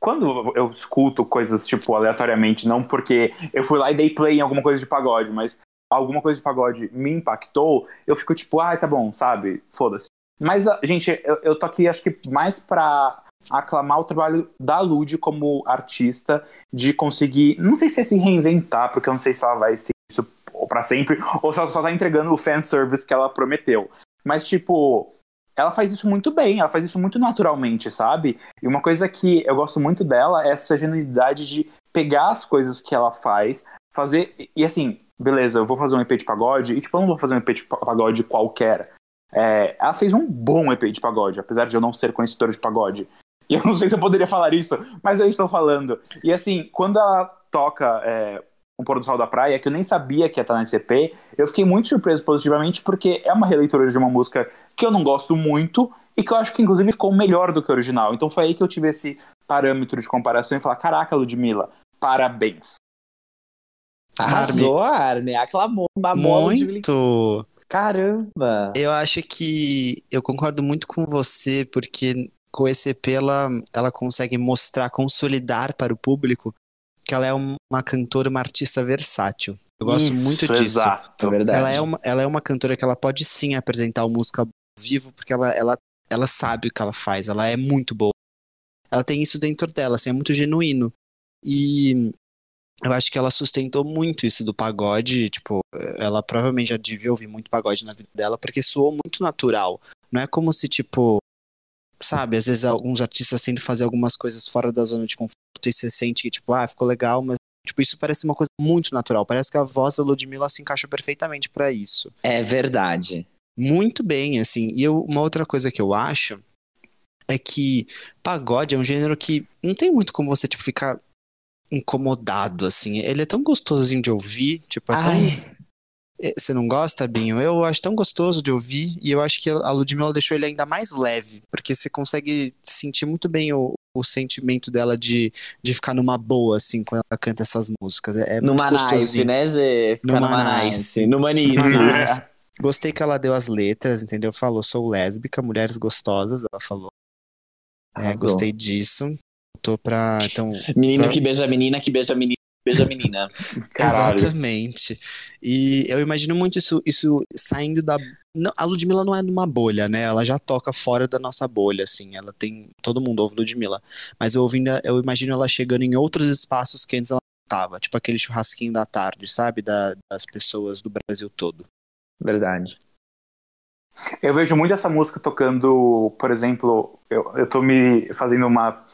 quando eu escuto coisas, tipo, aleatoriamente, não porque eu fui lá e dei play em alguma coisa de pagode, mas alguma coisa de pagode me impactou, eu fico tipo, ah, tá bom, sabe? Foda-se. Mas, gente, eu, eu tô aqui, acho que mais pra aclamar o trabalho da Lud como artista, de conseguir, não sei se é se reinventar, porque eu não sei se ela vai ser isso pra sempre, ou se ela só tá entregando o fanservice que ela prometeu. Mas, tipo, ela faz isso muito bem, ela faz isso muito naturalmente, sabe? E uma coisa que eu gosto muito dela é essa genuinidade de pegar as coisas que ela faz, fazer. E assim, beleza, eu vou fazer um EP de pagode, e tipo, eu não vou fazer um EP de pagode qualquer. É, ela fez um bom EP de pagode, apesar de eu não ser conhecedor de pagode. E (laughs) eu não sei se eu poderia falar isso, mas eu estou falando. E assim, quando ela toca é, Um Pôr do Sol da Praia, que eu nem sabia que ia estar nesse EP, eu fiquei muito surpreso positivamente, porque é uma releitura de uma música que eu não gosto muito e que eu acho que inclusive ficou melhor do que o original. Então foi aí que eu tive esse parâmetro de comparação e falar: caraca, Ludmilla, parabéns. Arrasou, Armin. Aclamou, mamou. Muito. Caramba. Eu acho que eu concordo muito com você, porque com esse EP ela, ela consegue mostrar, consolidar para o público que ela é um- uma cantora, uma artista versátil. Eu gosto Isso, muito disso. Exato. É verdade. Ela é, uma, ela é uma cantora que ela pode sim apresentar música ao vivo, porque ela, ela, ela sabe o que ela faz, ela é muito boa. Ela tem isso dentro dela, assim, é muito genuíno. E eu acho que ela sustentou muito isso do pagode, tipo, ela provavelmente já devia ouvir muito pagode na vida dela, porque soou muito natural. Não é como se, tipo, sabe, às vezes alguns artistas de fazer algumas coisas fora da zona de conforto e você sente que, tipo, ah, ficou legal, mas, tipo, isso parece uma coisa muito natural. Parece que a voz da Ludmilla se encaixa perfeitamente pra isso. É verdade. Muito bem, assim. E eu- uma outra coisa que eu acho é que pagode é um gênero que não tem muito como você, tipo, ficar incomodado, assim. Ele é tão gostosinho de ouvir, tipo, é tão... Ai, Eh, Você não gosta, Binho? Eu acho tão gostoso de ouvir e eu acho que a Ludmilla deixou ele ainda mais leve, porque você consegue sentir muito bem o, o sentimento dela de, de ficar numa boa, assim, quando ela canta essas músicas. É, é muito numa nice, gostosinho. né, Gê? Ficar Numa numa nice. nice. Numa nice. Gostei que ela deu as letras, entendeu? Falou, sou lésbica, mulheres gostosas, ela falou. É, gostei disso. Tô pra. Então, Menina Pra- que beija menina, que beija menina, que beija menina. (laughs) Caralho. Exatamente. E eu imagino muito isso, isso saindo da. Não, a Ludmilla não é numa bolha, né? Ela já toca fora da nossa bolha, assim. Ela tem. Todo mundo ouve Ludmilla. Mas eu ouvindo, eu imagino ela chegando em outros espaços que antes ela não tava. Tipo aquele churrasquinho da tarde, sabe? Da- das pessoas do Brasil todo. Verdade. Eu vejo muito essa música tocando, por exemplo, eu, eu tô me fazendo uma,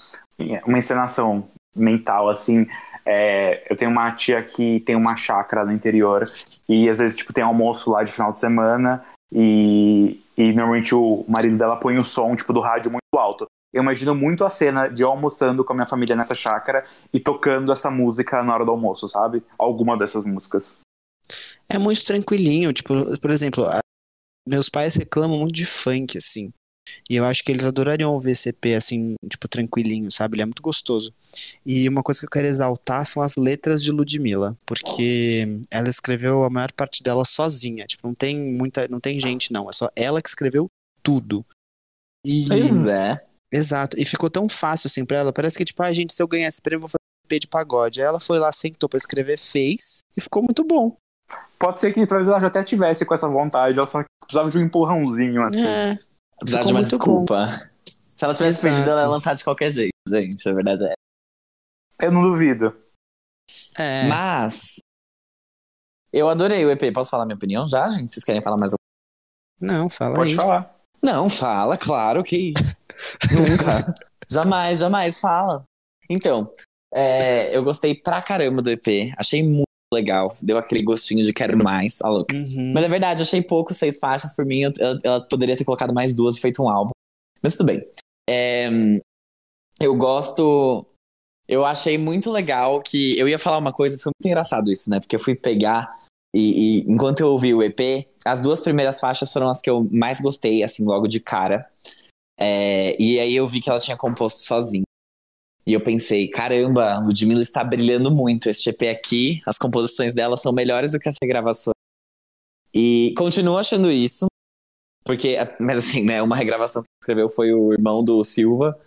uma encenação mental, assim. É, eu tenho uma tia que tem uma chácara no interior e às vezes tipo, tem almoço lá de final de semana e, e normalmente o marido dela põe o som tipo, do rádio muito alto. Eu imagino muito a cena de eu almoçando com a minha família nessa chácara e tocando essa música na hora do almoço, sabe? Alguma dessas músicas. É muito tranquilinho, tipo, por exemplo, a- meus pais reclamam muito de funk, assim. E eu acho que eles adorariam ouvir EP, assim, tipo, tranquilinho, sabe? Ele é muito gostoso. E uma coisa que eu quero exaltar são as letras de Ludmilla, porque ela escreveu a maior parte dela sozinha. Tipo, não tem muita, não tem gente, não. É só ela que escreveu tudo. E, Pois é. exato. E ficou tão fácil, assim, pra ela. Parece que, tipo, ah, gente, se eu ganhar esse prêmio, eu vou fazer EP de pagode. Aí ela foi lá, sentou pra escrever, fez e ficou muito bom. Pode ser que talvez ela já até tivesse com essa vontade, ela só precisava de um empurrãozinho, assim. É, Precisar Ficou de uma desculpa. Se ela tivesse Exato. perdido, ela ia lançar de qualquer jeito, gente. A verdade é. Eu não duvido. é. Mas. Eu adorei o EP. Posso falar minha opinião já, gente? Vocês querem falar mais Não, fala Pode aí. falar. Não, fala, claro que. (laughs) Nunca. jamais, jamais, fala. Então, é, eu gostei pra caramba do EP. Achei muito legal. Deu aquele gostinho de quero mais. a louca. Uhum. Mas é verdade, achei pouco seis faixas por mim. Ela, ela poderia ter colocado mais duas e feito um álbum. Mas tudo bem. É, eu gosto. Eu achei muito legal que. Eu ia falar uma coisa, foi muito engraçado isso, né? Porque eu fui pegar. E, e enquanto eu ouvi o EP, as duas primeiras faixas foram as que eu mais gostei, assim, logo de cara. É, e aí eu vi que ela tinha composto sozinha. E eu pensei, caramba, Ludmilla está brilhando muito. Este EP aqui, as composições dela são melhores do que as regravações. E continuo achando isso. Porque, mas assim, né, uma regravação que escreveu foi o irmão do Silva,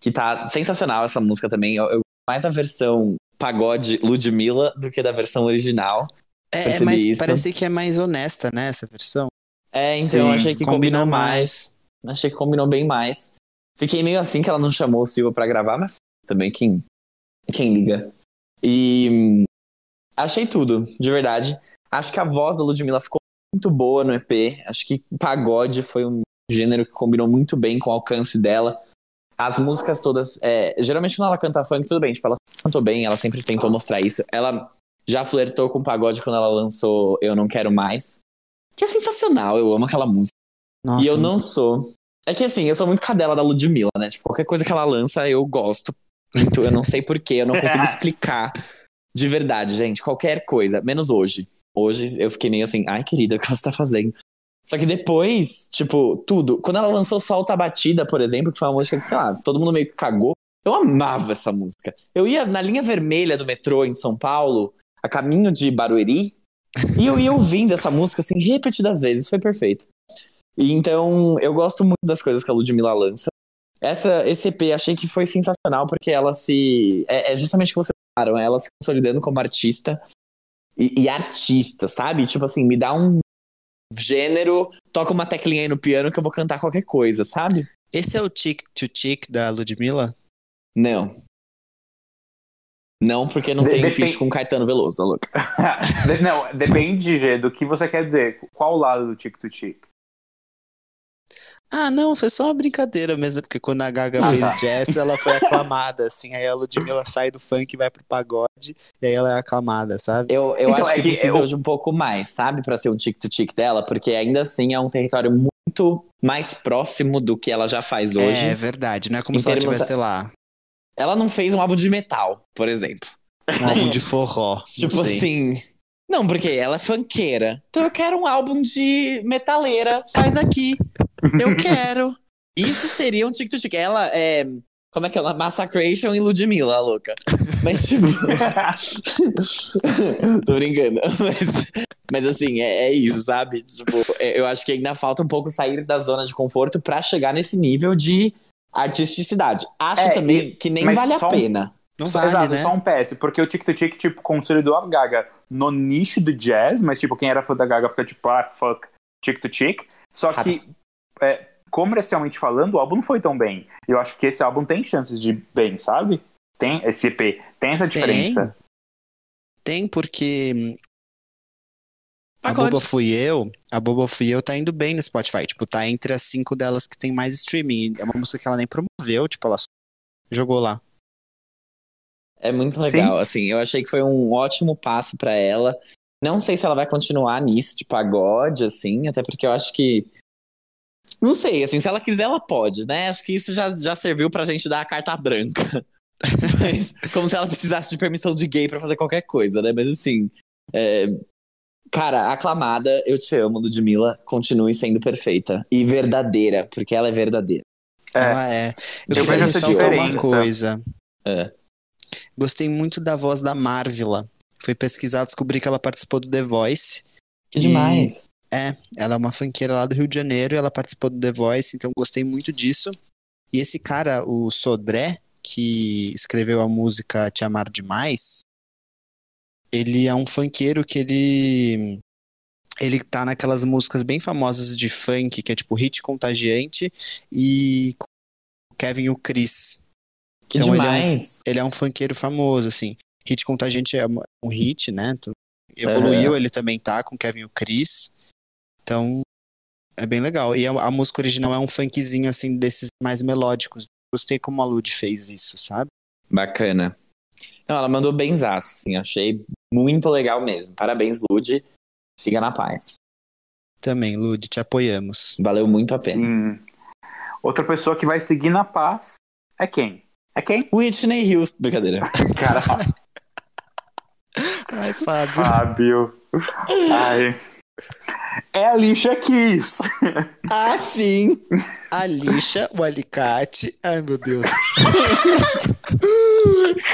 que tá sensacional essa música também. Eu, eu mais a versão pagode Ludmilla do que da versão original. É, é mais, isso. parece que é mais honesta, né, essa versão. É, então eu Sim, achei que combinou combinou mais. Achei que combinou bem mais. Fiquei meio assim que ela não chamou o Silva pra gravar, mas também quem, quem liga. E hum, achei tudo, de verdade. Acho que a voz da Ludmilla ficou muito boa no EP. Acho que pagode foi um gênero que combinou muito bem com o alcance dela. As músicas todas. é, geralmente quando ela canta funk, tudo bem. Tipo, ela cantou bem, ela sempre tentou mostrar isso. Ela já flertou com o pagode quando ela lançou Eu Não Quero Mais. Que é sensacional, eu amo aquela música. Nossa, E eu não sou. É que assim, eu sou muito cadela da Ludmilla, né? Tipo, qualquer coisa que ela lança, eu gosto. Muito, eu não sei porquê, eu não consigo (laughs) explicar. De verdade, gente, qualquer coisa, menos hoje. Hoje eu fiquei meio assim, ai querida, o que você tá fazendo? Só que depois, tipo, tudo. Quando ela lançou Solta a Batida, por exemplo, que foi uma música que, sei lá, todo mundo meio que cagou. Eu amava essa música. Eu ia na linha vermelha do metrô em São Paulo, a caminho de Barueri, e eu ia ouvindo essa música, assim, repetidas vezes. Foi perfeito. E então, eu gosto muito das coisas que a Ludmilla lança. Essa, esse EP achei que foi sensacional, porque ela se. É, é justamente o que vocês falaram, ela se consolidando como artista e, e artista, sabe? Tipo assim, me dá um gênero, toca uma teclinha aí no piano que eu vou cantar qualquer coisa, sabe? Esse é o Tic to Tic da Ludmilla? Não. Não, porque não De- tem feat com Caetano Veloso, a louca. (laughs) Não, depende, Gê, do que você quer dizer. Qual lado do tic to tic? Ah, não, foi só uma brincadeira mesmo, porque quando a Gaga Ah, fez tá. jazz, ela foi aclamada, assim, aí a Ludmilla sai do funk e vai pro pagode, e aí ela é aclamada, sabe? Eu, eu Então, acho é que, que precisa eu- de um pouco mais, sabe? Pra ser um tic-to-tic dela, porque ainda assim é um território muito mais próximo do que ela já faz hoje. É verdade, não é como Em se ela tivesse, sei lá, Ela não fez um álbum de metal, por exemplo. um álbum de forró. não (laughs) Tipo sei. assim. Não, porque ela é funkeira. Então eu quero um álbum de metaleira. Faz aqui. Eu quero. Isso seria um tic-to-tic. Ela é. Como é que ela? Massacration e Ludmilla, louca. Mas, tipo. (laughs) Tô brincando. Mas, mas assim, é, é isso, sabe? Tipo, é, eu acho que ainda falta um pouco sair da zona de conforto pra chegar nesse nível de artisticidade. Acho É, também que nem vale a um- pena. Não Só- vale, Exato, né? só um PS, porque o Tic tipo, consolidou a Gaga no nicho do jazz, mas, tipo, quem era fã da Gaga fica tipo, ah, fuck, Tic. Só que, é, comercialmente falando, o álbum não foi tão bem. Eu acho que esse álbum tem chances de bem, sabe? Tem esse EP, tem essa diferença. Tem, porque a. Boba Fui Eu, a Boba Fui Eu tá indo bem no Spotify, tipo, tá entre as cinco delas que tem mais streaming. É uma música que ela nem promoveu, tipo, ela só jogou lá. É muito legal, assim, eu achei que foi um ótimo passo pra ela. Não sei se ela vai continuar nisso de pagode, assim, até porque eu acho que. Não sei, assim, se ela quiser, ela pode, né? Acho que isso já, já serviu pra gente dar a carta branca. (laughs) Mas, como se ela precisasse de permissão de gay pra fazer qualquer coisa, né? Mas assim. é, Cara, aclamada, eu te amo, Ludmilla. Continue sendo perfeita. E verdadeira, porque ela é verdadeira. É. Ela é. Eu, Eu queria vejo essa uma coisa. É. Gostei muito da voz da Marvila. Fui pesquisar, descobri que ela participou do The Voice. Que E- demais. É, ela é uma funkeira lá do Rio de Janeiro e ela participou do The Voice, então gostei muito disso. E esse cara, o Sodré, que escreveu a música Te Amar Demais, ele é um funkeiro que ele ele tá naquelas músicas bem famosas de funk, que é tipo Hit Contagiante e Kevin o Chris. Que Então, ele é um- demais. Ele é um funkeiro famoso, assim. Hit Contagiante é um hit, né? Evoluiu, ele também tá com Kevin o Chris. Então, é bem legal. E a, a música original é um funkzinho, assim, desses mais melódicos. Gostei como a Lud fez isso, sabe? Bacana. Não, ela mandou benzaço, assim, achei muito legal mesmo. Parabéns, Lud. Siga na paz. Também, Lud, te apoiamos. Valeu muito a pena. Sim. Outra pessoa que vai seguir na paz é quem? É quem? Whitney Houston. Brincadeira. (laughs) Cara, Ai, Fábio. Fábio. Ai. É a Lixa Kiss. (laughs) ah, sim! A lixa, o alicate. Ai, meu Deus. (laughs)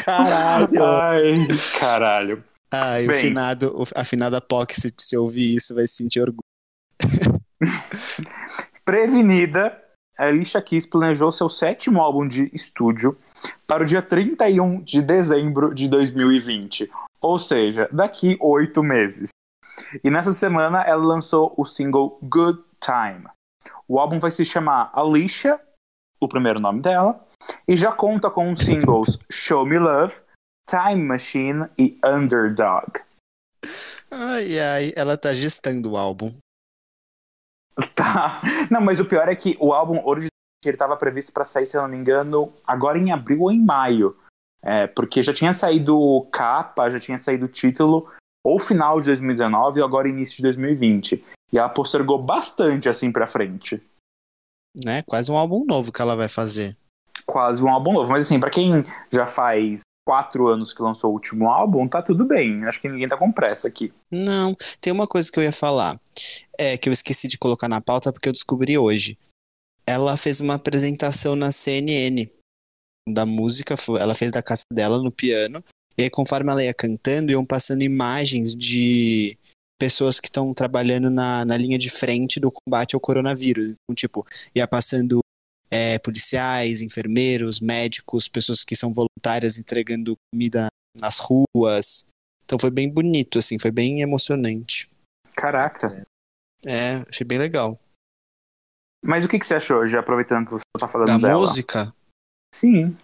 Caralho! Ai, caralho. Ai, o Bem. finado, o, a finada POC, se, ouvir isso, vai se sentir orgulho. (laughs) Prevenida, a Alicia Keys planejou seu sétimo álbum de estúdio para o dia 31 de dezembro de 2020, ou seja, daqui oito meses. E nessa semana ela lançou o single Good Time. O álbum vai se chamar Alicia, o primeiro nome dela, e já conta com os singles Show Me Love, Time Machine e Underdog. Ai, ai, ela tá gestando o álbum. Tá. Não, mas o pior é que o álbum originalmente ele estava previsto para sair, se eu não me engano, agora em abril ou em maio. É, porque já tinha saído capa, já tinha saído título, ou final de 2019 ou agora início de 2020. E ela postergou bastante assim pra frente. Né? Quase um álbum novo que ela vai fazer. Quase um álbum novo. Mas assim, pra quem já faz quatro anos que lançou o último álbum, tá tudo bem. Acho que ninguém tá com pressa aqui. Não, tem uma coisa que eu ia falar. É, que eu esqueci de colocar na pauta porque eu descobri hoje. Ela fez uma apresentação na CNN da música, ela fez da casa dela no piano. E aí, conforme ela ia cantando, iam passando imagens de pessoas que estão trabalhando na, na linha de frente do combate ao coronavírus. Então, tipo, ia passando é, policiais, enfermeiros, médicos, pessoas que são voluntárias entregando comida nas ruas. Então foi bem bonito, assim, foi bem emocionante. Caraca. É, achei bem legal. Mas o que, que você achou, já aproveitando que você tá falando Da dela? música, Sim.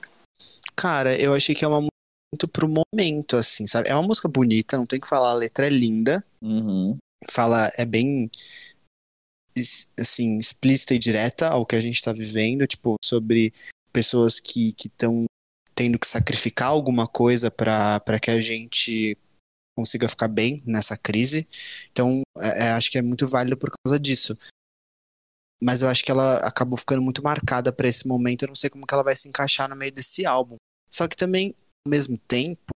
cara, eu achei que é uma música muito pro momento, assim, sabe? É uma música bonita, não tem que falar, a letra é linda. Uhum. Fala, é bem, assim, explícita e direta ao que a gente tá vivendo, tipo, sobre pessoas que estão tendo que sacrificar alguma coisa para que a gente consiga ficar bem nessa crise. Então, é- é, acho que é muito válido por causa disso. Mas eu acho que ela acabou ficando muito marcada pra esse momento. Eu não sei como que ela vai se encaixar no meio desse álbum. Só que também, mesmo tempo,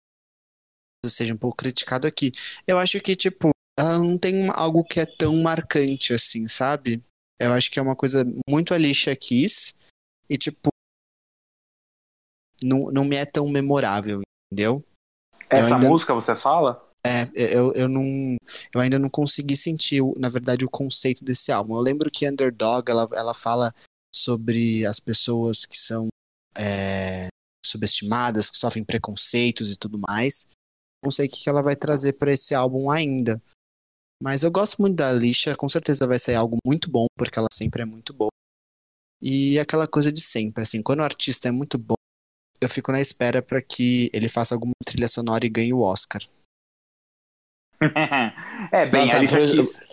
seja um pouco criticado aqui, eu acho que, tipo, ela não tem algo que é tão marcante assim, sabe? Eu acho que é uma coisa muito Alicia Keys e, tipo, não, não me é tão memorável, entendeu? Essa ainda- música você fala? É, eu, eu não. Eu ainda não consegui sentir, na verdade, o conceito desse álbum. Eu lembro que Underdog, ela, ela fala sobre as pessoas que são é, subestimadas, que sofrem preconceitos e tudo mais. Não sei o que que ela vai trazer pra esse álbum ainda. Mas eu gosto muito da Alicia, com certeza vai sair algo muito bom, porque ela sempre é muito boa. E aquela coisa de sempre, assim, quando o artista é muito bom, eu fico na espera pra que ele faça alguma trilha sonora e ganhe o Oscar. (laughs) é, bem, Nossa, pro-.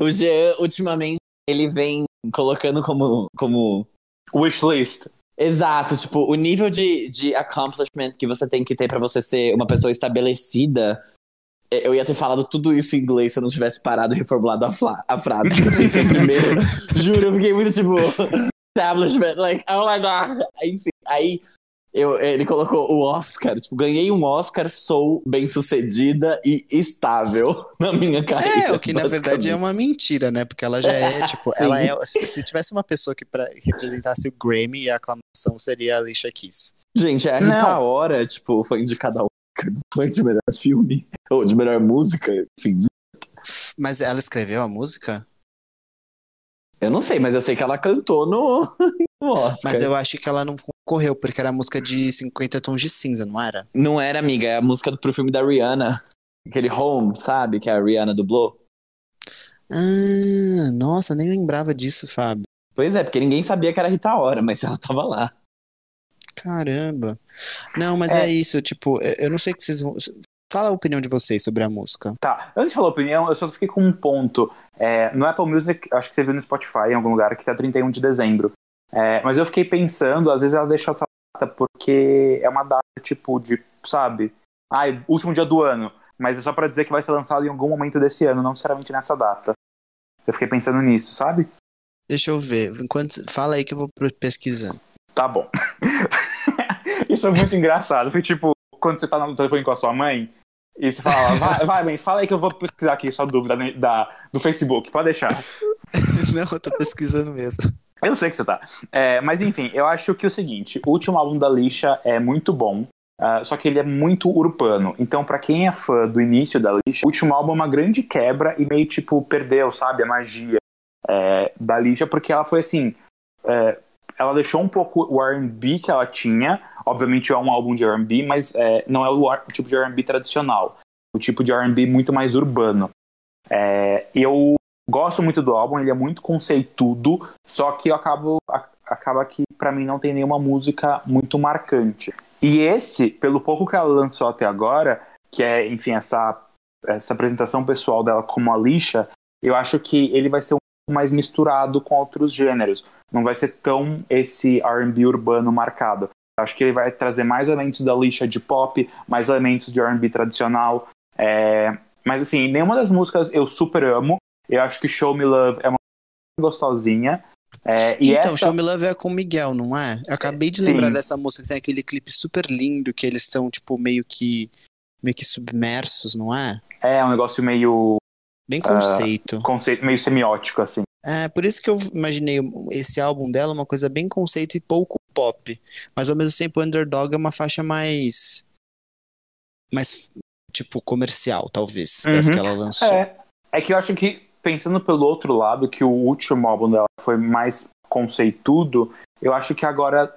(laughs) O Jean, ultimamente, ele vem colocando como. como... Wishlist. Exato, tipo, o nível de, de accomplishment que você tem que ter pra você ser uma pessoa estabelecida. é, Eu ia ter falado tudo isso em inglês se eu não tivesse parado e reformulado a, a frase que eu pensei primeiro. Juro, eu fiquei muito tipo. (laughs) Establishment, like, oh my god. Enfim, aí eu, ele colocou o Oscar. Tipo, ganhei um Oscar, sou bem sucedida e estável (laughs) na minha carreira. É, o que na verdade é uma mentira, né? Porque ela já é, (laughs) tipo, Sim. ela é. Se, se tivesse uma pessoa que pra, representasse o Grammy, a aclamação seria a Alicia Keys. Gente, a Não. Rita Ora, tipo, foi indicada ao Oscar, não foi de melhor filme, ou de melhor música, enfim. Mas ela escreveu a música? Eu não sei, mas eu sei que ela cantou no, (laughs) no Oscar. Mas eu acho que ela não concorreu, porque era a música de 50 Tons de Cinza, não era? Não era, amiga, é a música pro filme da Rihanna. Aquele Home, sabe? Que a Rihanna dublou. Ah, nossa, nem lembrava disso, Fábio. Pois é, porque ninguém sabia que era Rita Ora, mas (laughs) ela tava lá. Caramba. Não, mas é, É. isso, tipo, eu eu não sei que vocês vão. Fala a opinião de vocês sobre a música. Tá, antes de falar a opinião, eu só fiquei com um ponto. É, no Apple Music, acho que você viu no Spotify em algum lugar que tá 31 de dezembro. É, mas eu fiquei pensando, às vezes ela deixou essa data porque é uma data tipo de, sabe? Ai, último dia do ano. Mas é só pra dizer que vai ser lançado em algum momento desse ano, não necessariamente nessa data. Eu fiquei pensando nisso, sabe? Deixa eu ver. Enquanto... Fala aí que eu vou pesquisando. Tá bom. (laughs) Isso é muito engraçado. Foi tipo, quando você tá no telefone com a sua mãe, e você fala, vai, (laughs) vai mãe, fala aí que eu vou pesquisar aqui sua dúvida da, do Facebook, pode deixar. (laughs) não, eu tô pesquisando mesmo. Eu sei que você tá. É, mas enfim, eu acho que é o seguinte: o último álbum da Lixa é muito bom. ah, só que ele é muito urbano. Então, pra quem é fã do início da Lixa, o último álbum é uma grande quebra e meio tipo perdeu, sabe, a magia é, da Lixa, porque ela foi assim. é, ela deixou um pouco o RB que ela tinha. Obviamente é um álbum de RB, mas é, não é o tipo de RB tradicional. O tipo de RB muito mais urbano. É, eu gosto muito do álbum, ele é muito conceitudo, só que eu acabo acaba que pra mim não tem nenhuma música muito marcante. E esse, pelo pouco que ela lançou até agora, que é, enfim, essa essa apresentação pessoal dela como a Lixa, eu acho que ele vai ser um pouco mais misturado com outros gêneros. Não vai ser tão esse R&B urbano marcado. Eu acho que ele vai trazer mais elementos da lixa de pop, mais elementos de R&B tradicional. É, Mas assim, nenhuma das músicas eu super amo. Eu acho que Show Me Love é uma gostosinha. É, então, essa... Show Me Love é com o Miguel, não é? Eu acabei de Sim. lembrar dessa música que tem aquele clipe super lindo que eles estão, tipo, meio que. meio que submersos, não é? É um negócio meio Bem conceito. conceito, meio semiótico, assim. É, por isso que eu imaginei esse álbum dela uma coisa bem conceito e pouco pop. Mas ao mesmo tempo, Underdog é uma faixa mais. mais, tipo, comercial, talvez, das Uhum. que ela lançou. É, é que eu acho que, pensando pelo outro lado, que o último álbum dela foi mais conceitudo, eu acho que agora,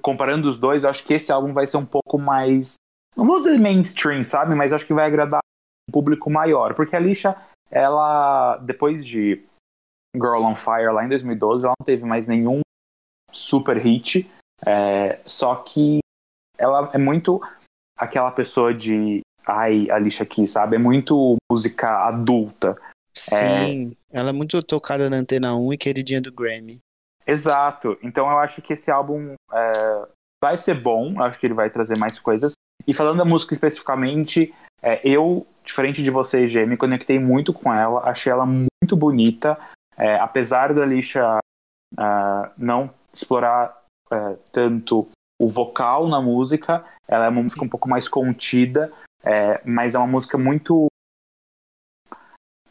comparando os dois, eu acho que esse álbum vai ser um pouco mais. Não vou dizer mainstream, sabe? Mas acho que vai agradar um público maior. Porque a Lixa, ela, depois de Girl on Fire lá em 2012, ela não teve mais nenhum super hit. é, só que ela é muito aquela pessoa de. Ai, a Lixa aqui, sabe? É muito música adulta. Sim, ela é muito tocada na Antena 1 e queridinha do Grammy. Exato. Então eu acho que esse álbum é, vai ser bom. Eu acho que ele vai trazer mais coisas. E falando da música especificamente, é, eu, diferente de você, Gê, me conectei muito com ela. Achei ela muito bonita. É, apesar da Lixa ah, não explorar é, tanto o vocal na música, ela é uma música um pouco mais contida, é, mas é uma música muito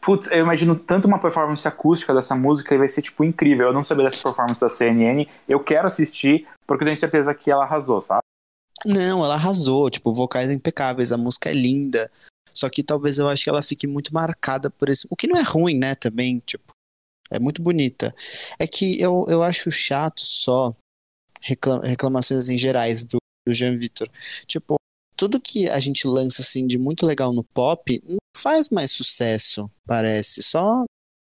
Putz, eu imagino tanto uma performance acústica dessa música e vai ser, tipo, incrível. Eu não sabia dessa performance da CNN. Eu quero assistir, porque eu tenho certeza que ela arrasou, sabe? Não, ela arrasou, tipo, vocais impecáveis, a música é linda. Só que talvez eu acho que ela fique muito marcada por esse. O que não é ruim, né, também, tipo. É muito bonita. É que eu, eu acho chato só recla- reclamações em gerais do, do Jean Vitor. Tipo, tudo que a gente lança assim de muito legal no pop não faz mais sucesso, parece. Só.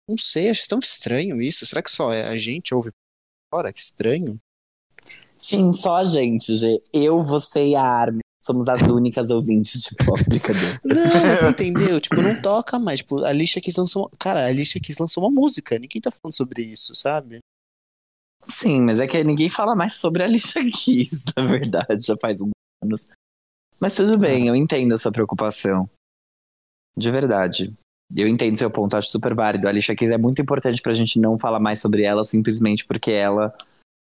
Não sei, acho tão estranho isso. Será que só é a gente ouve fora? Que estranho. Sim, só a gente, Gê. Eu, você e a Armin somos as únicas ouvintes de pop. (laughs) Não, mas você entendeu? Tipo, não toca mais. Tipo, a Alicia Keys lançou. Cara, a Alicia Keys lançou uma música. Ninguém tá falando sobre isso, sabe? Sim, mas é que ninguém fala mais sobre a Alicia Keys, (laughs) na verdade, já faz uns anos. Mas tudo bem, eu entendo a sua preocupação. De verdade. Eu entendo seu ponto, acho super válido. A Alicia Keys é muito importante pra gente não falar mais sobre ela simplesmente porque ela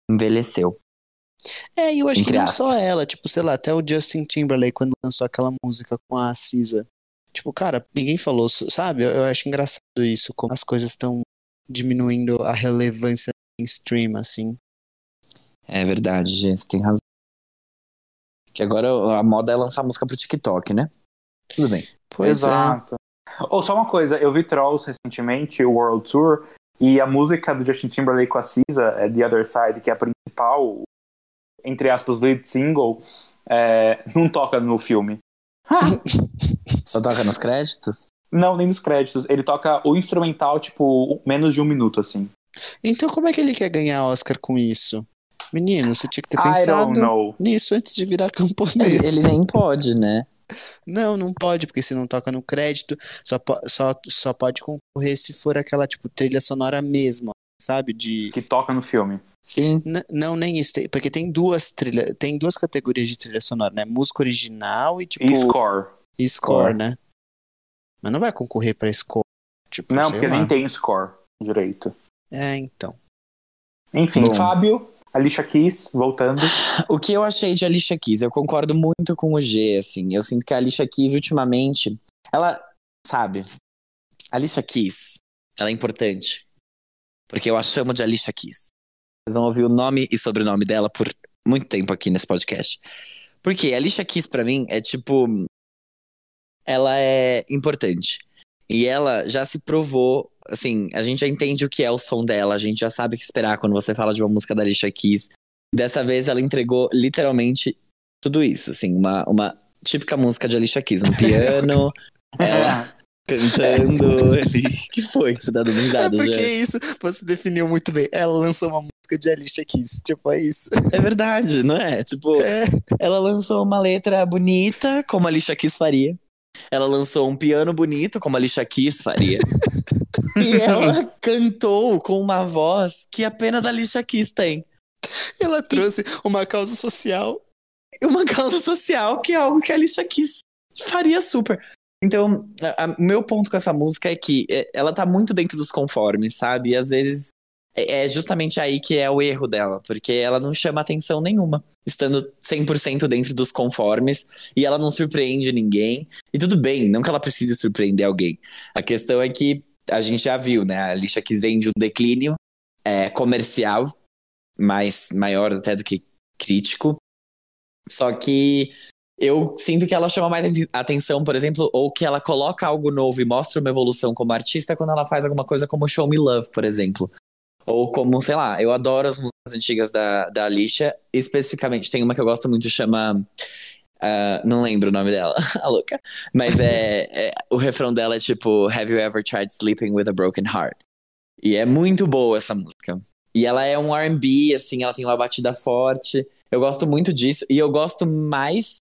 envelheceu. É, e eu acho Entre que não aspas. só ela. Tipo, sei lá, até o Justin Timberlake quando lançou aquela música com a Cisa. Tipo, cara, ninguém falou, sabe? Eu, eu acho engraçado isso, como as coisas estão diminuindo a relevância mainstream, assim. É verdade, gente, você tem razão. Que agora a moda é lançar música pro TikTok, né? Tudo bem. Pois é. Exato. Ou só uma coisa, eu vi Trolls recentemente, o World Tour, e a música do Justin Timberlake com a Cisa, é The Other Side, que é a principal, entre aspas, lead single, é, (laughs) não toca no filme. (laughs) Só toca nos créditos? Não, nem nos créditos. Ele toca o instrumental, tipo, menos de um minuto, assim. Então como é que ele quer ganhar Oscar com isso? Menino, você tinha que ter I pensado nisso antes de virar camponês. Ele, ele nem pode, né? Não, não pode, porque se não toca no crédito, só, po- só, só pode concorrer se for aquela, tipo, trilha sonora mesmo, sabe? De. Que toca no filme. Sim. N- não, nem isso, tem- porque tem duas trilhas, tem duas categorias de trilha sonora, né? Música original e, tipo, E score. e score, Score. né? Mas não vai concorrer pra score, tipo, Não, porque lá. nem tem score direito. É, então. Enfim, Bom. Fábio, Alicia Keys, voltando. O que eu achei de Alicia Keys? Eu concordo muito com o G, assim. Eu sinto que a Alicia Keys, ultimamente, ela, sabe, a Alicia Keys, ela é importante. Porque eu a chamo de Alicia Keys. Vocês vão ouvir o nome e sobrenome dela por muito tempo aqui nesse podcast. Porque a Alicia Keys, pra mim, é tipo. Ela é importante. E ela já se provou. Assim, a gente já entende o que é o som dela, a gente já sabe o que esperar quando você fala de uma música da Alicia Keys. Dessa vez ela entregou literalmente tudo isso, assim, uma, uma típica música de Alicia Keys, um piano, (laughs) ela cantando (laughs) ali. que foi que você tá dando É risada, porque já? isso você definiu muito bem. Ela lançou uma música de Alicia Keys, tipo, é isso. É verdade, não é? Tipo, É. ela lançou uma letra bonita, como a Alicia Keys faria. Ela lançou um piano bonito, como a Alicia Keys faria. (laughs) e ela cantou com uma voz que apenas a Alicia Keys tem. Ela trouxe uma causa social. E uma causa social que é algo que a Alicia Keys faria super. Então, o meu ponto com essa música é que é, ela tá muito dentro dos conformes, sabe? E às vezes é, é justamente aí que é o erro dela, porque ela não chama atenção nenhuma, estando 100% dentro dos conformes, e ela não surpreende ninguém. E tudo bem, não que ela precise surpreender alguém. A questão é que a gente já viu, né? A Alicia Keys vem de um declínio é, comercial, mais maior até do que crítico. Só que eu sinto que ela chama mais atenção, por exemplo, ou que ela coloca algo novo e mostra uma evolução como artista quando ela faz alguma coisa como Show Me Love, por exemplo. Ou como, sei lá, eu adoro as músicas antigas da, da Alicia. Especificamente, tem uma que eu gosto muito, chama. ah, não lembro o nome dela, (laughs) a louca. Mas é, é- O refrão dela é tipo: Have you ever tried sleeping with a broken heart? E é muito boa essa música. E ela é um RB, assim, ela tem uma batida forte. Eu gosto muito disso. E eu gosto mais.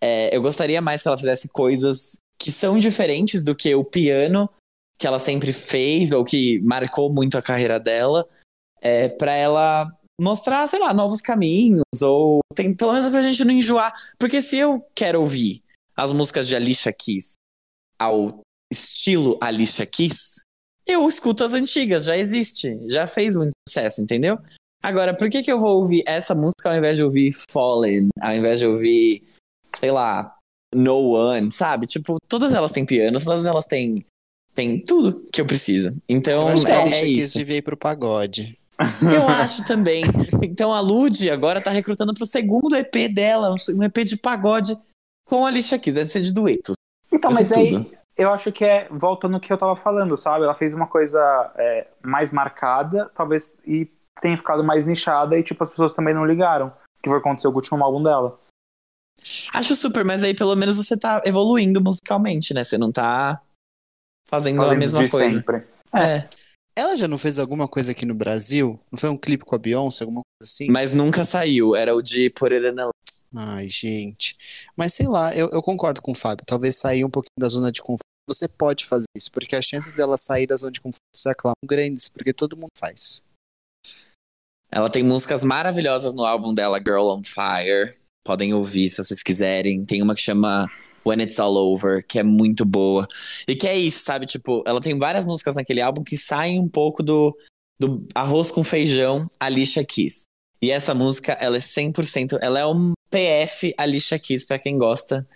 é, eu gostaria mais que ela fizesse coisas que são diferentes do que o piano que ela sempre fez, ou que marcou muito a carreira dela, é, para ela mostrar, sei lá, novos caminhos, ou tem, pelo menos pra gente não enjoar. Porque se eu quero ouvir as músicas de Alicia Keys ao estilo Alicia Keys, eu escuto as antigas, já existe, já fez muito sucesso, entendeu? Agora, por que que eu vou ouvir essa música ao invés de ouvir Fallen, ao invés de ouvir, sei lá, No One, sabe? Tipo, todas elas têm piano, todas elas têm, têm tudo que eu preciso. Então, Eu acho que a é, é isso. devia ir pro pagode. Eu acho também. Então a Lud agora tá recrutando pro segundo EP dela, um EP de pagode com a Alicia Keys, deve ser de dueto. Então, Vai mas aí, tudo. eu acho que é, volta no que eu tava falando, sabe? Ela fez uma coisa é, mais marcada, talvez, e tenha ficado mais nichada, e tipo, as pessoas também não ligaram. Que foi acontecer com o último álbum dela. Acho super, mas aí pelo menos você tá evoluindo musicalmente, né? Você não tá fazendo, a Fazendo mesma de coisa. sempre. É, Ela já não fez alguma coisa aqui no Brasil? Não foi um clipe com a Beyoncé, alguma coisa assim? mas nunca saiu. Era o de Put It in a... Ai, gente. Mas sei lá, eu, eu concordo com o Fábio. Talvez sair um pouquinho da zona de conforto. Você pode fazer isso, porque as chances dela sair da zona de conforto são claro, grandes, porque todo mundo faz. Ela tem músicas maravilhosas no álbum dela, Girl on Fire. Podem ouvir se vocês quiserem. Tem uma que chama When It's All Over, que é muito boa. E que é isso, sabe? Tipo, ela tem várias músicas naquele álbum que saem um pouco do, do arroz com feijão Alicia Keys. E essa música, ela é 100%, ela é um PF Alicia Keys pra quem gosta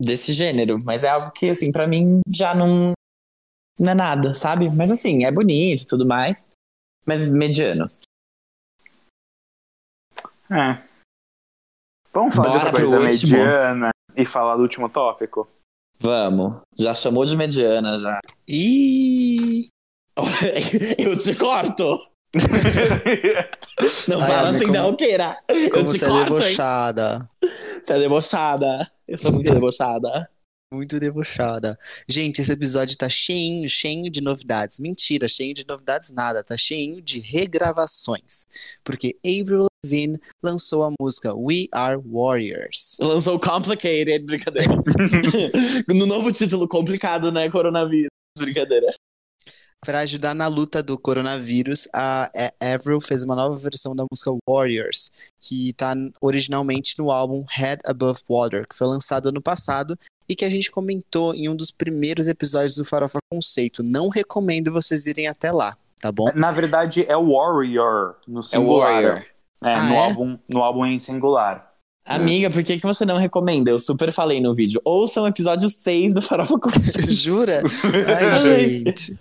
desse gênero. Mas é algo que, assim, pra mim já não, não é nada, sabe? Mas assim, é bonito e tudo mais. Mas mediano. É. Vamos falar Bora de outra coisa mediana e falar do último tópico? Vamos. Já chamou de mediana, já. E Eu te corto! (laughs) Não Ai, fala assim, como- não, queira. Eu Como te você é hein? debochada. Você é debochada. Eu sou muito (laughs) debochada. Muito debochada. Gente, esse episódio tá cheinho, cheinho de novidades. Mentira, cheio de novidades nada. Tá cheinho de regravações. Porque Avril Lavigne lançou a música We Are Warriors. Lançou Complicated, brincadeira. (laughs) no novo título, complicado, né? Coronavírus, brincadeira. Para ajudar na luta do coronavírus, a Avril fez uma nova versão da música Warriors, que tá originalmente no álbum Head Above Water, que foi lançado ano passado e que a gente comentou em um dos primeiros episódios do Farofa Conceito. Não recomendo vocês irem até lá, tá bom? Na verdade, é Warrior no É singular. Warrior. É, Ah, no, é? Álbum, no álbum em singular. Amiga, por que, que você não recomenda? Eu super falei no vídeo. Ouça o episódio 6 do Farofa Conceito. (laughs) Jura? Ai, (laughs) gente.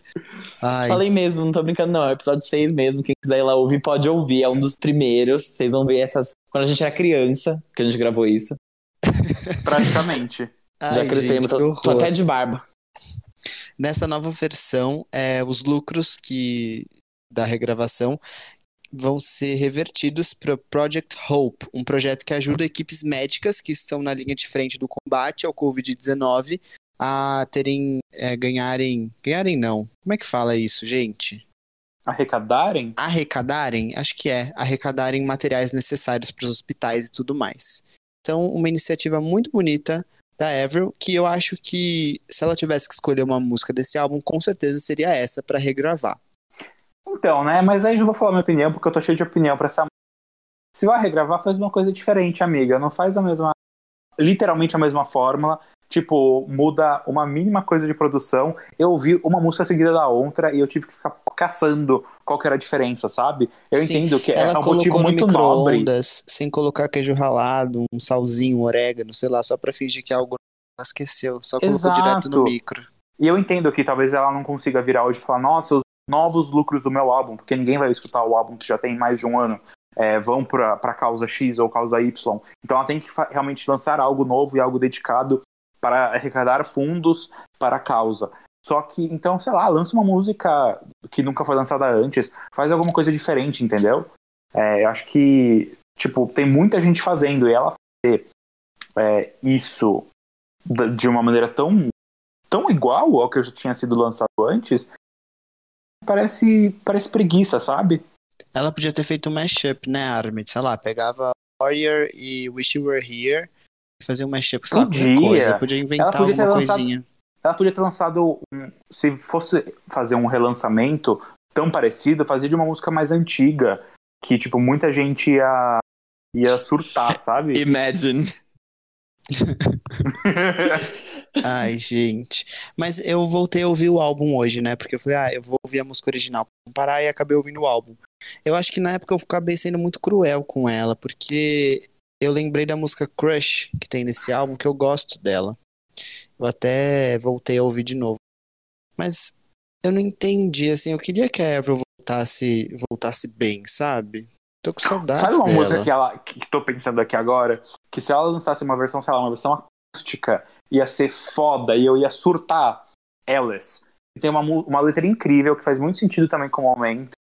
Ai, Falei mesmo, não tô brincando, não. É o episódio 6 mesmo. Quem quiser ir lá ouvir, pode ouvir. É um dos primeiros. Vocês vão ver essas. Quando a gente era criança, que a gente gravou isso. (laughs) Praticamente. ai, Já crescemos. tô, tô até de barba. Nessa nova versão, é, os lucros que da regravação vão ser revertidos para Project Hope, um projeto que ajuda equipes médicas que estão na linha de frente do combate ao Covid-19 a terem, é, ganharem, ganharem não, como é que fala isso, gente? Arrecadarem? Arrecadarem, acho que é, arrecadarem materiais necessários para os hospitais e tudo mais. Então, uma iniciativa muito bonita da Avril, que eu acho que se ela tivesse que escolher uma música desse álbum, com certeza seria essa para regravar. Então, né? Mas aí eu vou falar minha opinião, porque eu tô cheio de opinião pra essa. Se vai regravar, faz uma coisa diferente, amiga. Não faz a mesma. Literalmente a mesma fórmula. Tipo, muda uma mínima coisa de produção. Eu ouvi uma música seguida da outra e eu tive que ficar caçando qual que era a diferença, sabe? Eu Sim, entendo que é Ela um motivo muito nobre. sem colocar queijo ralado, um salzinho, um orégano, sei lá, só pra fingir que algo esqueceu. Só colocou Exato. direto no micro. E eu entendo que talvez ela não consiga virar hoje e falar, nossa, os novos lucros do meu álbum, porque ninguém vai escutar o álbum que já tem mais de um ano, é, vão pra causa X ou causa Y. Então ela tem que realmente lançar algo novo e algo dedicado para arrecadar fundos para a causa. Só que, então, sei lá, lança uma música que nunca foi lançada antes, faz alguma coisa diferente, entendeu? É, eu acho que, tipo, tem muita gente fazendo e ela fazer é, isso de uma maneira tão tão igual ao que já tinha sido lançado antes, parece, parece preguiça, sabe? Ela podia ter feito um mashup, né, Armin? Sei lá, pegava Warrior e Wish You Were Here e fazia um mashup, sei lá, qualquer Podia. coisa. Podia inventar Ela podia alguma lançado- coisinha. Ela podia ter lançado, um, se fosse fazer um relançamento tão parecido, fazer de uma música mais antiga, que, tipo, muita gente ia, ia surtar, (laughs) sabe? Imagine. (laughs) Ai, gente. Mas eu voltei a ouvir o álbum hoje, né? Porque eu falei, ah, eu vou ouvir a música original pra comparar e acabei ouvindo o álbum. Eu acho que na época eu acabei sendo muito cruel com ela, porque eu lembrei da música Crush que tem nesse álbum, que eu gosto dela. Eu até voltei a ouvir de novo. Mas eu não entendi, assim, eu queria que a Avril voltasse, voltasse bem, sabe? Tô com saudades Sabe uma dela. música que ela que tô pensando aqui agora? Que se ela lançasse uma versão, sei lá, uma versão acústica, ia ser foda e eu ia surtar Alice. Tem uma, uma letra incrível que faz muito sentido também com o momento.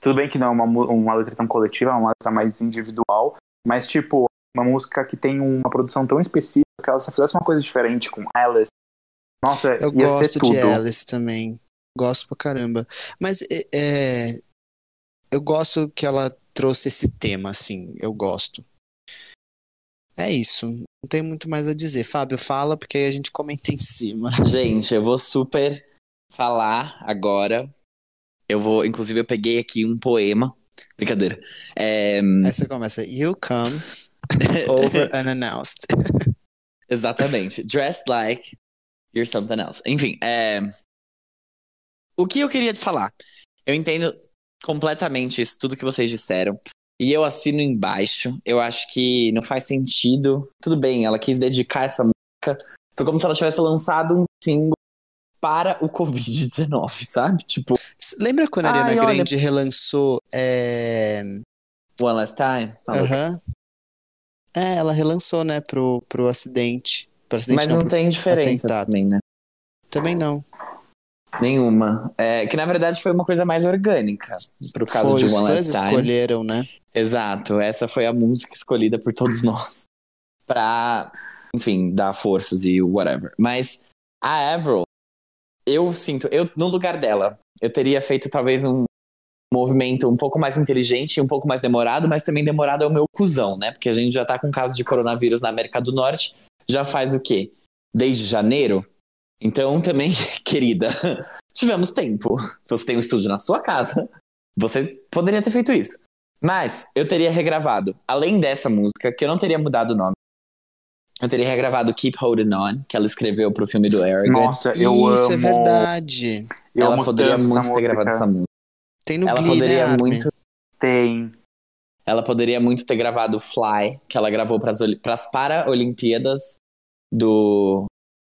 Tudo bem que não é uma, uma letra tão coletiva, é uma letra mais individual, mas tipo, uma música que tem uma produção tão específica que ela se fizesse uma coisa diferente com Alice. Nossa, Eu ia ser gosto tudo. de Alice também. Gosto pra caramba. Mas é, é, eu gosto que ela trouxe esse tema, assim. Eu gosto. É isso. Não tem muito mais a dizer. Fábio, fala, porque aí a gente comenta em cima. (laughs) Gente, eu vou super falar agora. Eu vou, inclusive, eu peguei aqui um poema. Brincadeira. É, Aí você começa. You come over unannounced. (laughs) Exatamente. Dressed like you're something else. Enfim, é... o que eu queria te falar? Eu entendo completamente isso, tudo que vocês disseram. E eu assino embaixo. Eu acho que não faz sentido. Tudo bem, ela quis dedicar essa música. Foi como se ela tivesse lançado um single para o Covid-19, (laughs) sabe? Tipo, Lembra quando a Ai, Ariana olha- Grande relançou. É... One Last Time. aham. É, ela relançou, né, pro, pro acidente. Pro acidente Mas não, não pro- tem diferença atentado. também, né? Também não. Nenhuma. É, que na verdade foi uma coisa mais orgânica, pro caso Foi, de One Last Time. escolheram, né? Exato, essa foi a música escolhida por todos (laughs) nós pra, enfim, dar forças e whatever. Mas a Avril, eu sinto, eu no lugar dela, eu teria feito talvez um movimento um pouco mais inteligente, um pouco mais demorado, mas também demorado é o meu cuzão, né? Porque a gente já tá com caso de coronavírus na América do Norte, já faz o quê? Desde janeiro? Então também, (laughs) querida, tivemos tempo. Se você tem um estúdio na sua casa, você poderia ter feito isso. Mas eu teria regravado, além dessa música, que eu não teria mudado o nome. Eu teria regravado Keep Holding On, que ela escreveu pro filme do Arrogant. Nossa, eu Isso amo. é verdade. Eu ela poderia muito ter gravado essa música. Tem no Ela Glee, né, poderia Armin? muito. Tem. Ela poderia muito ter gravado Fly, que ela gravou para as Paralimpíadas do,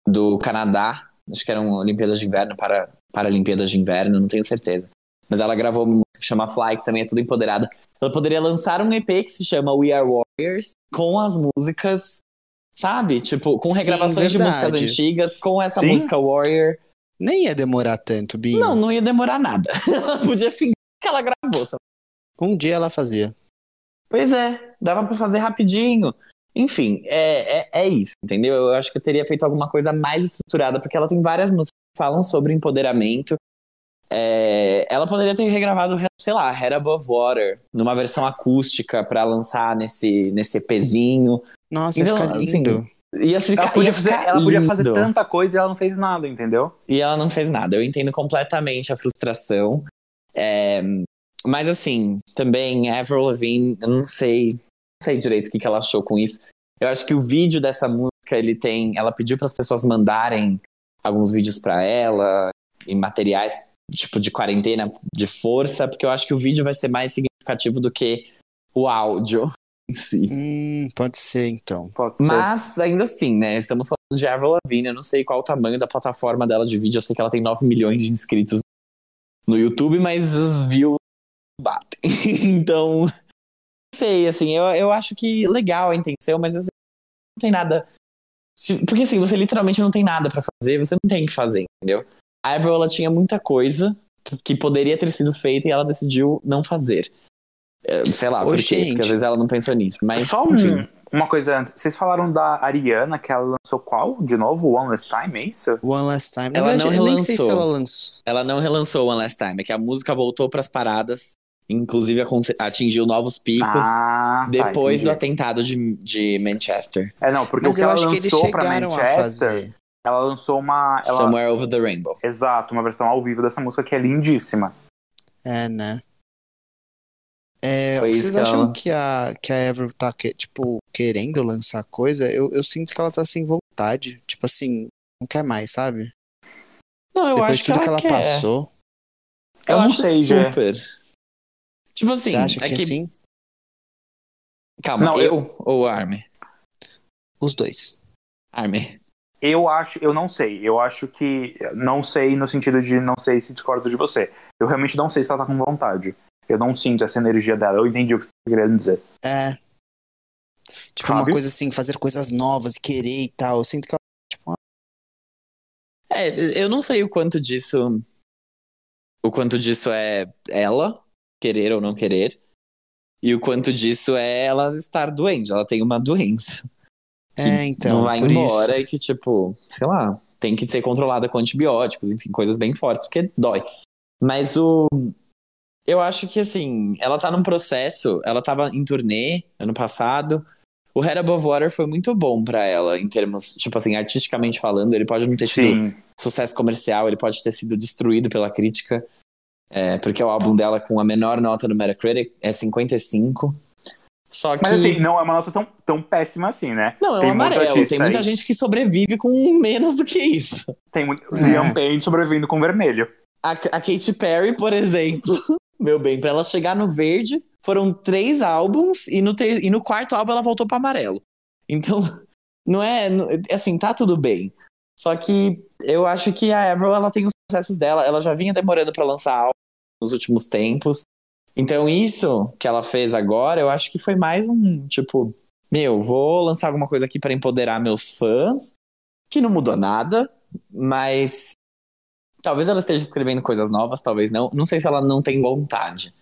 do Canadá. Acho que eram Olimpíadas de Inverno, para Paralimpíadas de Inverno, não tenho certeza. Mas ela gravou uma música que chama Fly, que também é tudo empoderada. Ela poderia lançar um EP que se chama We Are Warriors, com as músicas, sabe? Tipo, com Sim, regravações de verdade. músicas antigas, com essa Sim. música Warrior. Nem ia demorar tanto, Binho. Não, não ia demorar nada. Ela (laughs) podia fingir que ela gravou, sabe? Um dia ela fazia. Pois é, dava pra fazer rapidinho. Enfim, é, é, é isso, entendeu? Eu acho que eu teria feito alguma coisa mais estruturada, porque ela tem várias músicas que falam sobre empoderamento. É, ela poderia ter regravado, sei lá, Head Above Water, numa versão acústica pra lançar nesse, nesse EPzinho. Nossa, ia Então, ficar assim, lindo. Ia ficar, Ela podia, ia fazer, ficar ela podia fazer tanta coisa e ela não fez nada, entendeu? E ela não fez nada. Eu entendo completamente a frustração. É, mas assim, também Avril Lavigne, eu não sei, sei direito o que, que ela achou com isso. Eu acho que o vídeo dessa música, ele tem, ela pediu para as pessoas mandarem alguns vídeos para ela e materiais tipo de quarentena de força, porque eu acho que o vídeo vai ser mais significativo do que o áudio (laughs) em si. Hum, pode ser, então. Pode ser. Mas ainda assim, né? Estamos falando de Avril Lavigne. Eu não sei qual o tamanho da plataforma dela de vídeo. Eu sei que ela tem 9 milhões de inscritos no YouTube, mas os views batem. (laughs) então, sei, assim, eu, eu acho que legal a intenção, mas assim, não tem nada. se- porque assim, você literalmente não tem nada pra fazer, você não tem o que fazer, entendeu? A Avril, ela tinha muita coisa que poderia ter sido feita e ela decidiu não fazer. É, Sei lá, Ô, por quê? Porque às vezes ela não pensou nisso. Mas, Só um- enfim. uma coisa antes. Vocês falaram da Ariana, que ela lançou qual? De novo? One Last Time, é isso? One Last Time. Ela verdade, não eu nem sei se relançou. ela lançou. Ela não relançou One Last Time, é que a música voltou pras paradas, inclusive atingiu novos picos Ah, tá, depois do entendi. atentado de, de Manchester. É, não, porque Mas o que eu ela acho que eles lançou pra chegaram a Manchester, fazer. ela lançou uma... Ela... Somewhere Over the Rainbow. Exato, uma versão ao vivo dessa música que é lindíssima. É, né? É, Foi isso vocês que acham ela- que a, que a Avril tá, que- tipo, querendo lançar coisa? Eu, eu sinto que ela tá sem vontade. Tipo assim, não quer mais, sabe? Não, eu Depois acho de que tudo ela que ela quer. passou. Eu, Eu não acho sei, super. Tipo assim, você acha é que, que... assim? Calma, Não, eu ou Army? Os dois. Army. Eu acho, eu não sei. Eu acho que. Não sei no sentido de não sei se discordo de você. Eu realmente não sei se ela tá com vontade. Eu não sinto essa energia dela. Eu entendi o que você tá querendo dizer. É. Tipo, uma Fábio? coisa assim, fazer coisas novas, querer e tal. Eu sinto que ela, tipo, É, eu não sei o quanto disso. O quanto disso é ela querer ou não querer. E o quanto disso é ela estar doente. Ela tem uma doença. que É, então, Não vai embora e que, tipo, sei lá, tem que ser controlada com antibióticos, enfim, coisas bem fortes, porque dói. Mas o. Eu acho que, assim, ela tá num processo. Ela tava em turnê ano passado. O Head Above Water foi muito bom pra ela, em termos, tipo assim, artisticamente falando. Ele pode não ter tido Sim. sucesso comercial, ele pode ter sido destruído pela crítica, é, porque o álbum dela com a menor nota no Metacritic é 55. Só que. Mas assim, não é uma nota tão, tão péssima assim, né? não, é um tem amarelo. Tem muita aí. gente que sobrevive com menos do que isso. Tem muito. É. Liam Payne sobrevivendo com vermelho. A, a Katy Perry, por exemplo, (laughs) meu bem, pra ela chegar no verde, foram três álbuns e no, ter- e no quarto álbum ela voltou pro amarelo. Então, (laughs) não é. assim, tá tudo bem. Só que eu acho que a Avril, ela tem os processos dela. Ela já vinha demorando pra lançar álbum nos últimos tempos. Então, isso que ela fez agora, eu acho que foi mais um tipo. Meu, vou lançar alguma coisa aqui pra empoderar meus fãs, que não mudou nada, mas Talvez ela esteja escrevendo coisas novas, talvez não. Não sei se ela não tem vontade.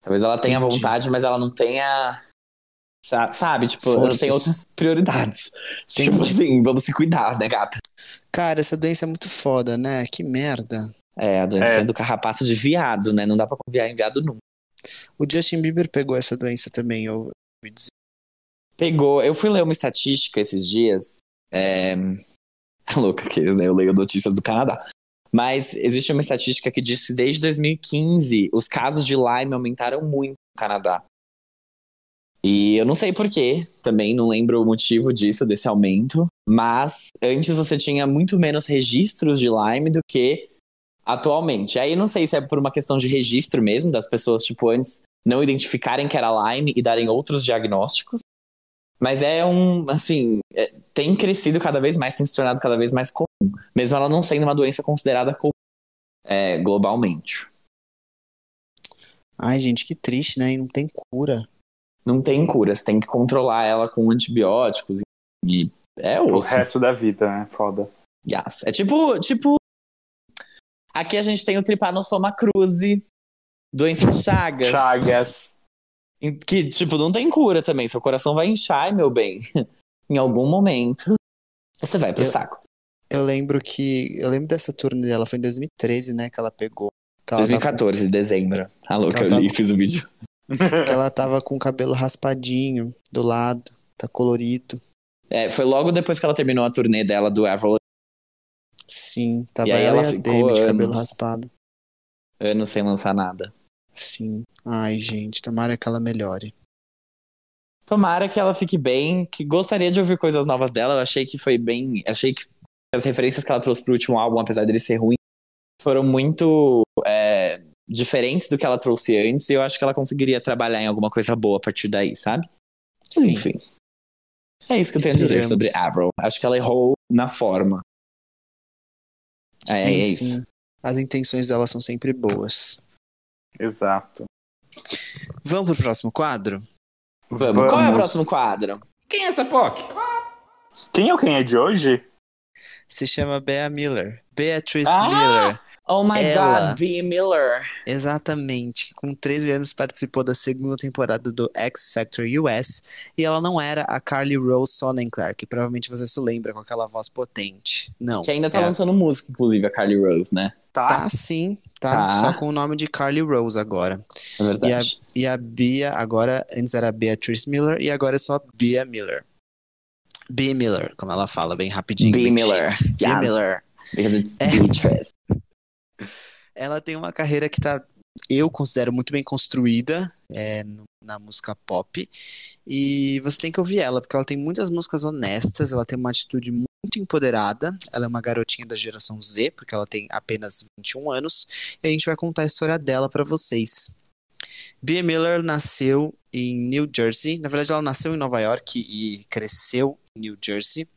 Talvez ela tenha Entendi. vontade, mas ela não tenha. Sa- Sabe, tipo, Forças. tem outras prioridades. Entendi. Tipo assim, vamos se cuidar, né, gata? Cara, essa doença é muito foda, né? Que merda. É, a doença É. do carrapato de viado, né? Não dá pra confiar em viado nunca. O Justin Bieber pegou essa doença também, eu ouvi dizer. Pegou. Eu fui ler uma estatística esses dias. É. (laughs) Louca que né? Eu leio notícias do Canadá. Mas existe uma estatística que diz que desde 2015 os casos de Lyme aumentaram muito no Canadá. E eu não sei porquê, também não lembro o motivo disso, desse aumento. Mas antes você tinha muito menos registros de Lyme do que atualmente. Aí não sei se é por uma questão de registro mesmo, das pessoas, tipo, antes não identificarem que era Lyme e darem outros diagnósticos. Mas é um, assim, é- tem crescido cada vez mais, tem se tornado cada vez mais comum. Mesmo ela não sendo uma doença considerada comum é, globalmente. Ai, gente, que triste, né? E não tem cura. Não tem cura, você tem que controlar ela com antibióticos e é O osso. resto da vida, né? Foda. Yes. É tipo, tipo. Aqui a gente tem o Trypanosoma cruzi, doença de Chagas. Chagas. Que, tipo, não tem cura também. Seu coração vai inchar, meu bem. (laughs) em algum momento, você vai pro Eu- saco. Eu lembro que. Eu lembro dessa turnê dela, foi em 2013, né? Que ela pegou. Que ela, 2014, dezembro. A louca, Ela eu tava- li, fiz o vídeo. Que (laughs) ela tava com o cabelo raspadinho do lado, tá colorido. É, foi logo depois que ela terminou a turnê dela do Avril Sim, tava E aí ela, ficou Demi de cabelo anos. raspado. anos sem lançar nada. Sim. Ai, gente, tomara que ela melhore. Tomara que ela fique bem, que gostaria de ouvir coisas novas dela. Eu achei que foi bem. Achei que as referências que ela trouxe pro último álbum, apesar dele ser ruim, foram muito é, diferentes do que ela trouxe antes. E eu acho que ela conseguiria trabalhar em alguma coisa boa a partir daí, sabe? Sim. Enfim. É isso que eu tenho a dizer Esperamos. sobre Avril. Acho que ela errou na forma. É, sim, é isso. sim. As intenções dela são sempre boas. Exato. Vamos pro próximo quadro? Vamos. Qual é o próximo quadro? Quem é essa POC? Quem é o quem é de hoje? Se chama Bea Miller. Beatrice Ah! Miller. Oh my Ela. God, B. Miller. Exatamente. Com 13 anos participou da segunda temporada do X Factor US e ela não era a Carly Rose Sonnenklar, que provavelmente você se lembra com aquela voz potente. Não. Que ainda tá é- lançando música, inclusive, a Carly Rose, né? Tá. Tá sim, tá, Tá. Só com o nome de Carly Rose agora. É verdade. E a Bia agora, antes era Beatrice Miller e agora é só Bia Miller. B. Miller, como ela fala, bem rapidinho. B. Miller. B. Yes. Miller. Because it's É. Beatrice. Ela tem uma carreira que tá, eu considero muito bem construída é, na música pop. E você tem que ouvir ela, porque ela tem muitas músicas honestas, ela tem uma atitude muito empoderada. Ela é uma garotinha da geração Z, porque ela tem apenas 21 anos. E a gente vai contar a história dela pra vocês. Bea Miller nasceu em New Jersey. Na verdade, ela nasceu em Nova York e cresceu em New Jersey.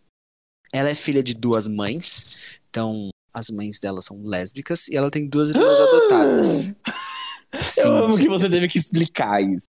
Ela é filha de duas mães. Então, as mães dela são lésbicas. E ela tem duas irmãs adotadas. Sim, (gasps) Eu amo sim. que você teve que explicar isso.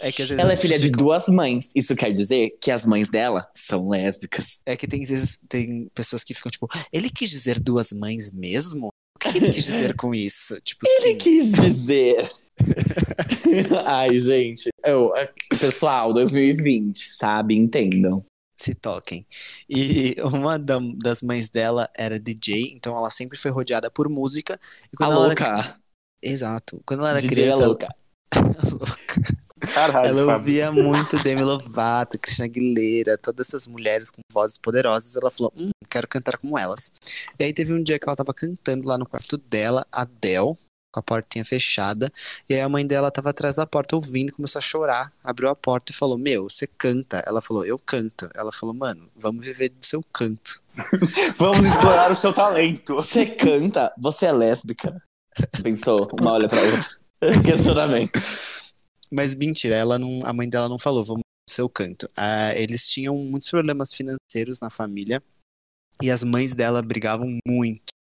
É que às vezes Ela é filha pessoas de ficam- duas mães. Isso quer dizer que as mães dela são lésbicas. É que tem, às vezes, tem pessoas que ficam tipo, ele quis dizer duas mães mesmo? O que ele quis dizer com isso? (laughs) Tipo, Ele sim. quis dizer. (laughs) Ai, gente. Eu, pessoal, 2020, sabe? Entendam. Se toquem. E (laughs) uma da- das mães dela era DJ, então ela sempre foi rodeada por música. E A quando ela louca. Era... Exato. Quando ela era DJ criança, é ela, (laughs) louca. Caralho, ela Fábio. ouvia muito Demi Lovato, Christina Aguilera, todas essas mulheres com vozes poderosas. Ela falou, hum, quero cantar como elas. E aí teve um dia que ela tava cantando lá no quarto dela, Adele, com a portinha fechada. E aí a mãe dela tava atrás da porta ouvindo, começou a chorar, abriu a porta e falou, meu, você canta. Ela falou, eu canto. Ela falou, mano, vamos viver do seu canto. (laughs) Vamos explorar o seu talento. Você canta, você é lésbica. Pensou, uma olha pra outra. (laughs) Questionamento. Mas mentira, ela não, a mãe dela não falou, vamos no seu canto. Ah, eles tinham muitos problemas financeiros na família e as mães dela brigavam muito.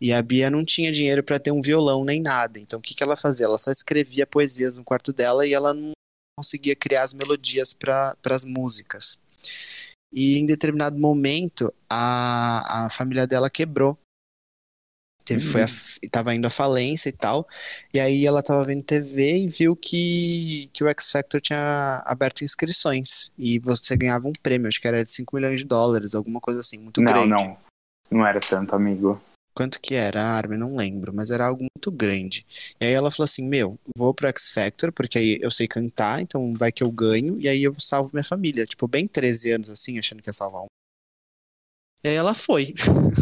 E a Bia não tinha dinheiro para ter um violão nem nada. Então o que, que ela fazia? Ela só escrevia poesias no quarto dela e ela não conseguia criar as melodias para as músicas. E em determinado momento a, a família dela quebrou. Teve, foi a, tava indo à falência e tal. E aí ela tava vendo TV e viu que, que o X Factor tinha aberto inscrições. E você ganhava um prêmio, acho que era de 5 milhões de dólares, alguma coisa assim, muito não, grande. não. Não era tanto, amigo. Quanto que era a arma? Não lembro, mas era algo muito grande. E aí ela falou assim: Meu, vou pro X Factor, porque aí eu sei cantar, então vai que eu ganho, e aí eu salvo minha família. Tipo, bem 13 anos assim, achando que ia salvar um. E aí ela foi.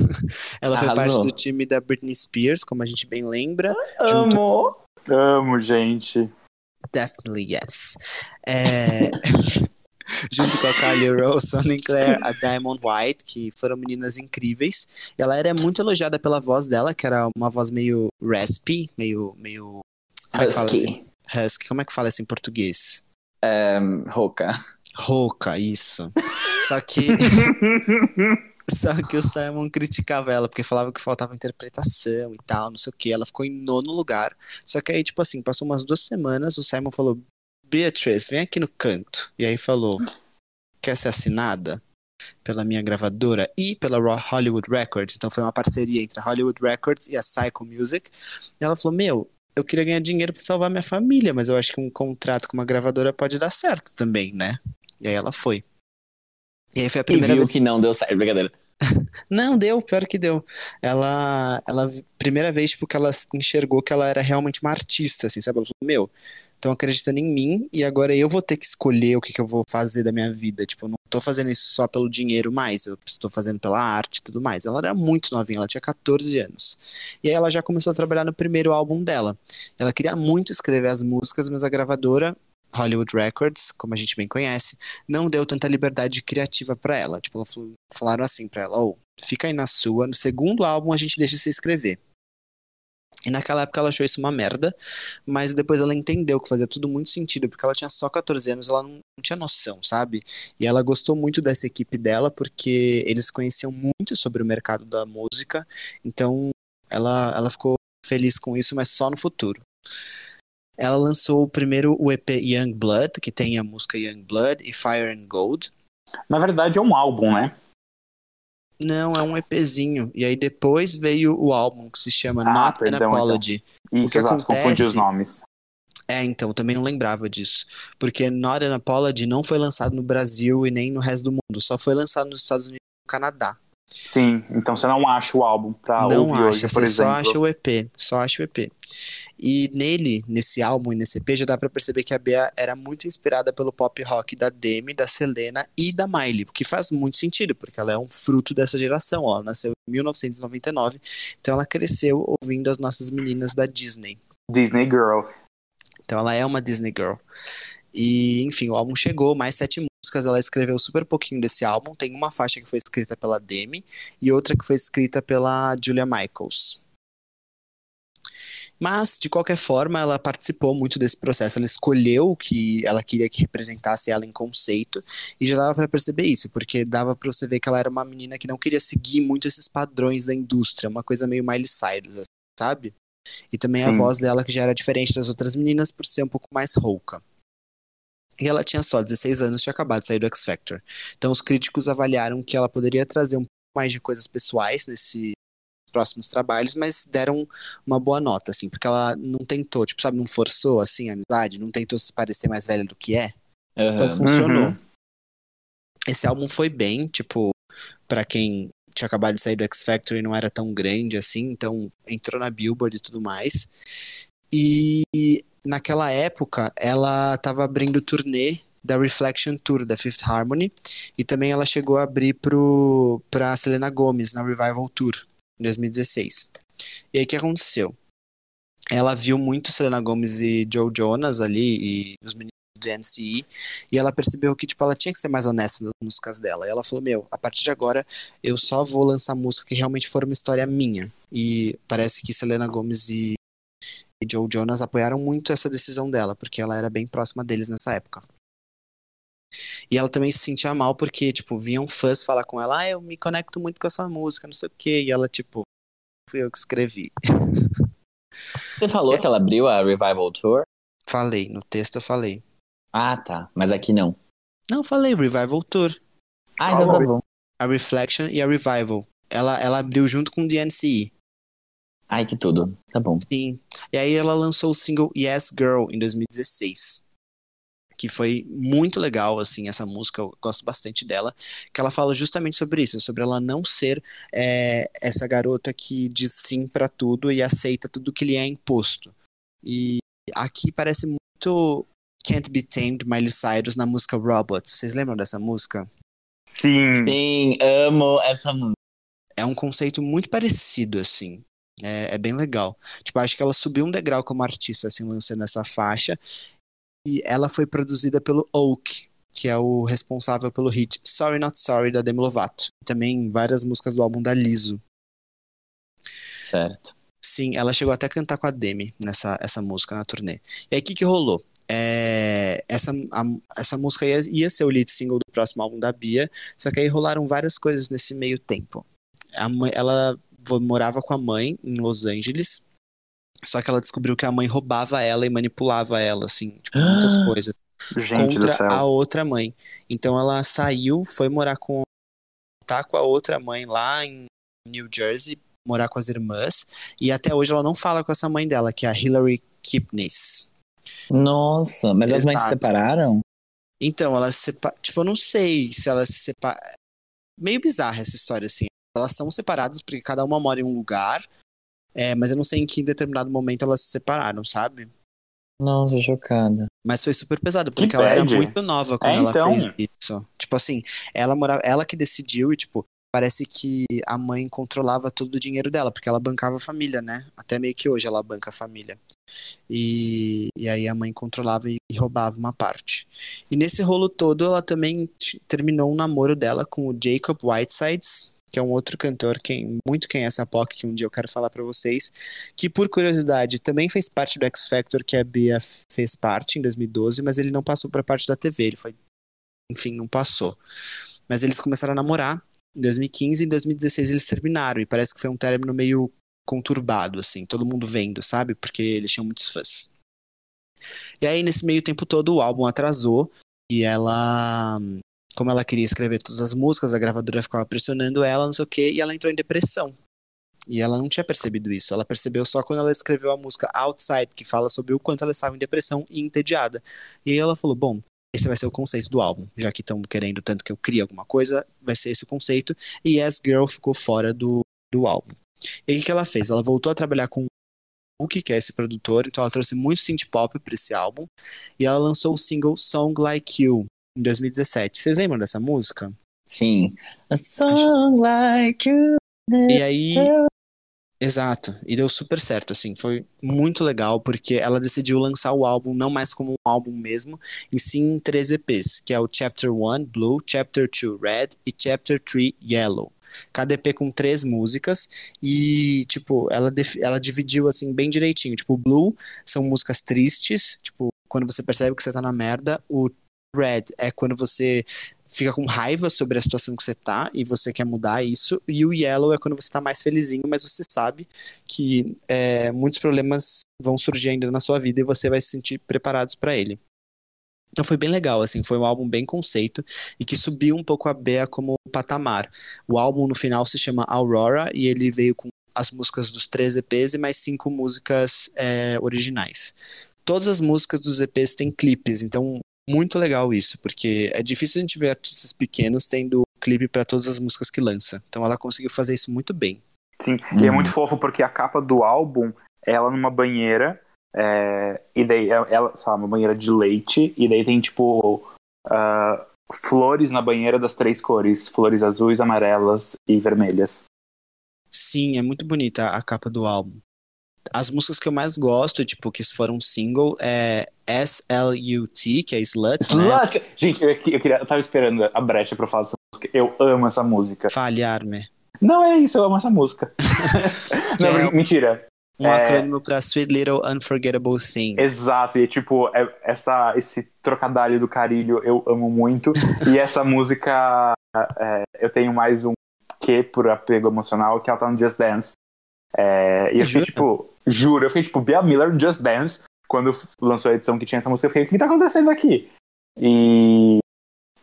(laughs) ela foi parte Arrasou. do time da Britney Spears, como a gente bem lembra. Amo! Amo, gente. Definitely yes. É, (laughs) Junto com a Kylie Rose, Sonny Claire, a Diamond White, que foram meninas incríveis. E ela era muito elogiada pela voz dela, que era uma voz meio raspy, meio. meio como é que fala assim? Husky. Husky. Como é que fala isso em português? Um, Roca. Rouca, isso. (laughs) Só que. Só que o Simon criticava ela, porque falava que faltava interpretação e tal, não sei o que. Ela ficou em nono lugar. Só que aí, tipo assim, passou umas duas semanas, o Simon falou: Beatrice, vem aqui no canto. E aí falou: Quer ser assinada? Pela minha gravadora e pela Hollywood Records. Então foi uma parceria entre a Hollywood Records e a Psycho Music. E ela falou: Meu, eu queria ganhar dinheiro pra salvar minha família, mas eu acho que um contrato com uma gravadora pode dar certo também, né? E aí ela foi. E aí foi a E primeira viu vez. que não deu certo, brincadeira. (laughs) Não, deu, pior que deu. Ela, ela, primeira vez, tipo, que ela enxergou que ela era realmente uma artista, assim, sabe? Ela falou, meu, estão acreditando em mim e agora eu vou ter que escolher o que, que eu vou fazer da minha vida. Tipo, eu não tô fazendo isso só pelo dinheiro mais, eu estou fazendo pela arte e tudo mais. Ela era muito novinha, ela tinha 14 anos. E aí ela já começou a trabalhar no primeiro álbum dela. Ela queria muito escrever as músicas, mas a gravadora Hollywood Records, como a gente bem conhece, não deu tanta liberdade criativa pra ela. Tipo, falaram assim pra ela, ou fica aí na sua, no segundo álbum a gente deixa você escrever. E naquela época ela achou isso uma merda, mas depois ela entendeu que fazia tudo muito sentido, porque ela tinha só 14 anos, ela não, não tinha noção, sabe? E ela gostou muito dessa equipe dela, porque eles conheciam muito sobre o mercado da música, então ela, ela ficou feliz com isso, mas só no futuro. Ela lançou o primeiro o EP Young Blood, que tem a música Young Blood e Fire and Gold. Na verdade é um álbum, né? Não, é um EPzinho. E aí depois veio o álbum que se chama Ah, Not perdão, an Apology. Isso, que exato, confundi acontece- os nomes. É, então, também não lembrava disso. Porque Not an Apology não foi lançado no Brasil e nem no resto do mundo. Só foi lançado nos Estados Unidos e no Canadá. Sim, então você não acha o álbum pra não ouvir acha, hoje, por você exemplo. só acha o EP. Só acha o EP. E nele, nesse álbum e nesse EP, já dá pra perceber que a Bea era muito inspirada pelo pop rock da Demi, da Selena e da Miley. O que faz muito sentido, porque ela é um fruto dessa geração. ó. Ela nasceu em 1999, então ela cresceu ouvindo as nossas meninas da Disney. Disney Girl. Então ela é uma Disney Girl. E, enfim, o álbum chegou, mais sete músicas. Ela escreveu super pouquinho desse álbum. Tem uma faixa que foi escrita pela Demi e outra que foi escrita pela Julia Michaels. Mas, de qualquer forma, ela participou muito desse processo. Ela escolheu o que ela queria que representasse ela em conceito. E já dava pra perceber isso, porque dava pra você ver que ela era uma menina que não queria seguir muito esses padrões da indústria. Uma coisa meio Miley Cyrus, assim, sabe? E também a Sim. voz dela, que já era diferente das outras meninas, por ser um pouco mais rouca. E ela tinha só 16 anos, tinha acabado de sair do X Factor. Então os críticos avaliaram que ela poderia trazer um pouco mais de coisas pessoais nesses próximos trabalhos, mas deram uma boa nota, assim, porque ela não tentou, tipo, sabe, não forçou, assim, a amizade, não tentou se parecer mais velha do que é. Então Aham. funcionou. Uhum. Esse álbum foi bem, tipo, pra quem tinha acabado de sair do X Factor e não era tão grande assim, então entrou na Billboard e tudo mais. E naquela época ela tava abrindo turnê da Reflection Tour da Fifth Harmony e também ela chegou a abrir pro pra Selena Gomez na Revival Tour em 2016. E aí o que aconteceu? Ela viu muito Selena Gomez e Joe Jonas ali e os meninos do NCE e ela percebeu que tipo ela tinha que ser mais honesta nas músicas dela. E ela falou: "Meu, a partir de agora eu só vou lançar música que realmente for uma história minha". E parece que Selena Gomez e, e Joe Jonas apoiaram muito essa decisão dela, porque ela era bem próxima deles nessa época. E ela também se sentia mal porque, tipo, vinham fãs falar com ela, ah, eu me conecto muito com essa música, não sei o quê. E ela, tipo, fui eu que escrevi. (laughs) Você falou que ela abriu a Revival Tour? Falei, no texto eu falei. Ah, tá. Mas aqui não. Não, falei, Revival Tour. Ah, então tá bom. A Reflection e a Revival. Ela, ela abriu junto com o DNCE. Ai, que tudo. Tá bom. Sim. E aí ela lançou o single Yes Girl em 2016. Que foi muito legal, assim, essa música, eu gosto bastante dela. Que ela fala justamente sobre isso, sobre ela não ser é, essa garota que diz sim pra tudo e aceita tudo que lhe é imposto. E aqui parece muito Can't Be Tamed, Miley Cyrus, na música Robots. Vocês lembram dessa música? Sim. Sim, amo essa música. É um conceito muito parecido, assim. É, é bem legal. Tipo, acho que ela subiu um degrau como artista, assim, lançando essa faixa. E ela foi produzida pelo Oak, que é o responsável pelo hit Sorry Not Sorry, da Demi Lovato. E também várias músicas do álbum da Lizzo. Certo. Sim, ela chegou até a cantar com a Demi nessa essa música na turnê. E aí, o que, que rolou? É, essa, a, essa música ia, ia ser o lead single do próximo álbum da Bia, só que aí rolaram várias coisas nesse meio tempo. A mãe, ela morava com a mãe em Los Angeles, só que ela descobriu que a mãe roubava ela e manipulava ela, assim, tipo, muitas coisas Gente do contra céu. a outra mãe. Então ela saiu, foi morar com tá com a outra mãe lá em New Jersey, morar com as irmãs, e até hoje ela não fala com essa mãe dela, que é a Hillary Kipnis. Nossa, mas as mães se Exato. separaram? Então, ela se separa, tipo, eu não sei se elas se separam. Meio bizarra essa história assim. Elas são separadas porque cada uma mora em um lugar, é, mas eu não sei em que determinado momento elas se separaram, sabe? Nossa, chocada. Mas foi super pesado, Que porque ela era muito nova quando É, ela então. fez isso. Tipo assim, ela morava, ela que decidiu e, tipo, parece que a mãe controlava todo o dinheiro dela, porque ela bancava a família, né? Até meio que hoje ela banca a família. E, e aí a mãe controlava e, e roubava uma parte. E nesse rolo todo, ela também terminou um namoro dela com o Jacob Whitesides, que é um outro cantor, quem, muito quem é essa POC, que um dia eu quero falar pra vocês, que por curiosidade também fez parte do X Factor, que a Bia fez parte em 2012, mas ele não passou pra parte da TV, ele foi, enfim, não passou. Mas eles começaram a namorar em 2015 e em 2016 eles terminaram, e parece que foi um término meio conturbado, assim, todo mundo vendo, sabe? Porque eles tinham muitos fãs. E aí, nesse meio tempo todo, o álbum atrasou, e ela como ela queria escrever todas as músicas, a gravadora ficava pressionando ela, não sei o quê, e ela entrou em depressão. E ela não tinha percebido isso. Ela percebeu só quando ela escreveu a música Outside, que fala sobre o quanto ela estava em depressão e entediada. E aí ela falou: bom, esse vai ser o conceito do álbum. Já que estão querendo tanto que eu crie alguma coisa, vai ser esse o conceito. E Yes Girl ficou fora do, do álbum. E o que que ela fez? Ela voltou a trabalhar com o que é esse produtor, então ela trouxe muito synth pop para esse álbum. E ela lançou o single Song Like You, em 2017. Vocês lembram dessa música? Sim. A song like you. E aí. Exato, e deu super certo, assim, foi muito legal, porque ela decidiu lançar o álbum não mais como um álbum mesmo, e sim em três EPs, que é o Chapter 1, Blue, Chapter 2, Red e Chapter 3, Yellow. Cada EP com três músicas, e, tipo, ela, ela dividiu, assim, bem direitinho. Tipo, Blue são músicas tristes, tipo, quando você percebe que você tá na merda. O Red é quando você fica com raiva sobre a situação que você tá e você quer mudar isso. E o Yellow é quando você tá mais felizinho, mas você sabe que é, muitos problemas vão surgir ainda na sua vida e você vai se sentir preparados pra ele. Então foi bem legal, assim, foi um álbum bem conceito e que subiu um pouco a Bea como patamar. O álbum no final se chama Aurora e ele veio com as músicas dos três EPs e mais cinco músicas é, originais. Todas as músicas dos EPs têm clipes, então muito legal isso, porque é difícil a gente ver artistas pequenos tendo clipe pra todas as músicas que lança. Então ela conseguiu fazer isso muito bem. Sim, e é Uhum. muito fofo porque a capa do álbum é ela numa banheira, é, e daí é- ela, sei lá, uma banheira de leite, e daí tem tipo ah, flores na banheira das três cores: flores azuis, amarelas e vermelhas. Sim, é muito bonita a capa do álbum. As músicas que eu mais gosto, tipo, que foram single, é S-L-U-T, que é Slut, né? Slut! Gente, eu, eu queria, eu tava esperando a brecha pra falar dessa música. Eu amo essa música. Falhar-me. Não é isso, eu amo essa música. (laughs) Não, É. mentira. Um É. acrônimo pra Sweet Little Unforgettable Thing. Exato, e tipo, é- essa, esse trocadilho do carilho eu amo muito. e (laughs) essa música, é, eu tenho mais um quê por apego emocional, que ela tá no Just Dance. É, e eu fiquei tipo, juro, eu fiquei tipo, Bia Miller no Just Dance, quando lançou a edição que tinha essa música, eu fiquei, o que tá acontecendo aqui? E,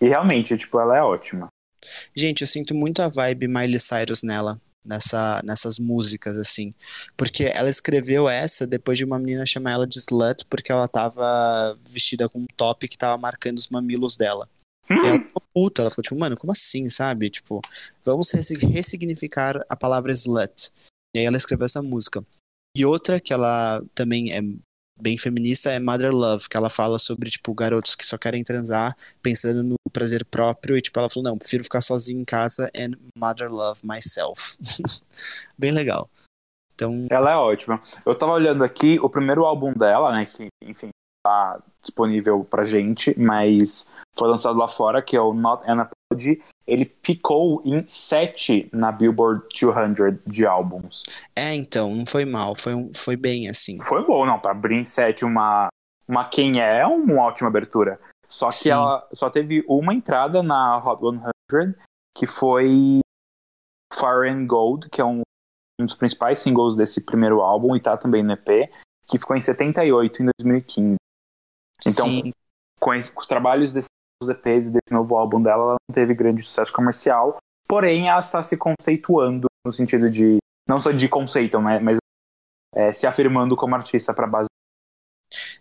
e realmente, tipo, ela é ótima. Gente, eu sinto muito a vibe Miley Cyrus nela. nessa, nessas músicas, assim. Porque ela escreveu essa depois de uma menina chamar ela de slut, porque ela tava vestida com um top que tava marcando os mamilos dela. E ela ficou puta, ela ficou tipo, mano, como assim, sabe? Tipo, vamos ressi- ressignificar a palavra slut. E aí ela escreveu essa música. E outra que ela também é bem feminista é Mother Love, que ela fala sobre, tipo, garotos que só querem transar pensando no prazer próprio e, tipo, ela falou, não, prefiro ficar sozinho em casa and Mother Love myself. (laughs) bem legal. Então, Ela é ótima. Eu tava olhando aqui o primeiro álbum dela, né? Que, enfim, tá disponível pra gente, mas foi lançado lá fora, que é o Not an Apology. Ele ficou em 7 na Billboard 200 de álbuns. é, então, não foi mal, foi, um, foi bem, assim. Foi bom, não. Pra abrir em 7 uma, uma Quem é, é uma ótima abertura. Só que Sim. ela só teve uma entrada na Hot 100, que foi Fire and Gold, que é um, um dos principais singles desse primeiro álbum e tá também no EP, que ficou em 78 em 2015. Então, Sim, Com, os trabalhos desses EPs e desse novo álbum dela, ela não teve grande sucesso comercial, porém ela está se conceituando no sentido de, não só de conceito, né, mas é, se afirmando como artista para base.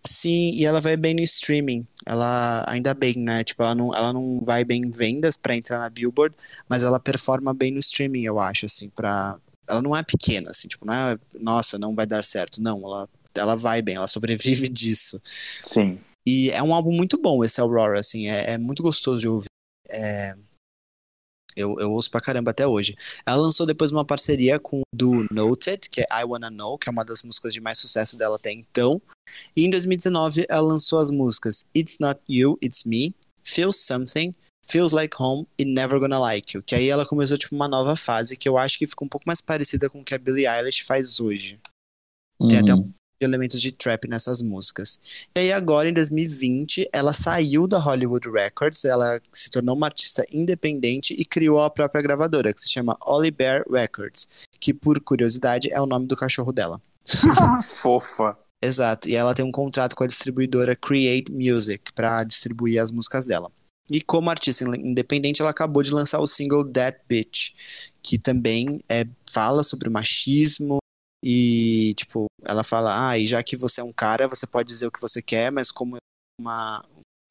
Sim, e ela vai bem no streaming. Ela, ainda bem, né? Tipo, ela não, ela não vai bem em vendas pra entrar na Billboard, mas ela performa bem no streaming, eu acho, assim, pra... Ela não é pequena, assim, tipo, não é, nossa, não vai dar certo. Não, ela, ela vai bem, ela sobrevive (laughs) disso. Sim. E é um álbum muito bom, esse Aurora, assim, é, é muito gostoso de ouvir. É, eu, eu ouço pra caramba até hoje. Ela lançou depois uma parceria com o do Noted, que é I Wanna Know, que é uma das músicas de mais sucesso dela até então. E em 2019 ela lançou as músicas It's Not You, It's Me, Feels Something, Feels Like Home e Never Gonna Like You. Que aí ela começou tipo uma nova fase que eu acho que fica um pouco mais parecida com o que a Billie Eilish faz hoje. Tem até um de elementos de trap nessas músicas. E aí agora, em 2020, ela saiu da Hollywood Records, ela se tornou uma artista independente e criou a própria gravadora, que se chama Holly Bear Records, que por curiosidade é o nome do cachorro dela. (laughs) (laughs) Fofa. Exato, e ela tem um contrato com a distribuidora Create Music para distribuir as músicas dela. E como artista independente, ela acabou de lançar o single That Bitch, que também é, fala sobre machismo e, tipo, ela fala, ah, e já que você é um cara, você pode dizer o que você quer, mas como uma...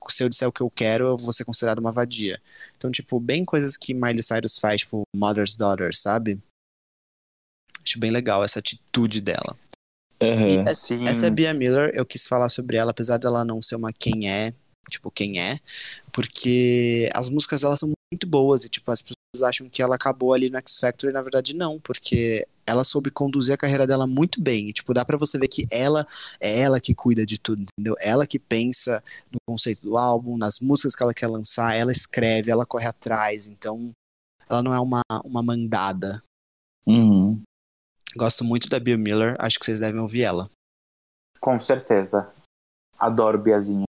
se eu disser o que eu quero, eu vou ser considerado uma vadia. Então, tipo, bem coisas que Miley Cyrus faz, tipo, Mother's Daughter, sabe? Acho bem legal essa atitude dela. E essa, Sim. essa é Bia Miller, eu quis falar sobre ela, apesar dela não ser uma quem é, tipo, quem é, porque as músicas dela são muito boas e, tipo, as pessoas acham que ela acabou ali no X Factor e na verdade não, porque ela soube conduzir a carreira dela muito bem. E, tipo, dá pra você ver que ela é ela que cuida de tudo, entendeu? Ela que pensa no conceito do álbum, nas músicas que ela quer lançar, ela escreve, ela corre atrás, então ela não é uma, uma mandada. Uhum. Gosto muito da Bia Miller, acho que vocês devem ouvir ela. Com certeza. Adoro Biazinha.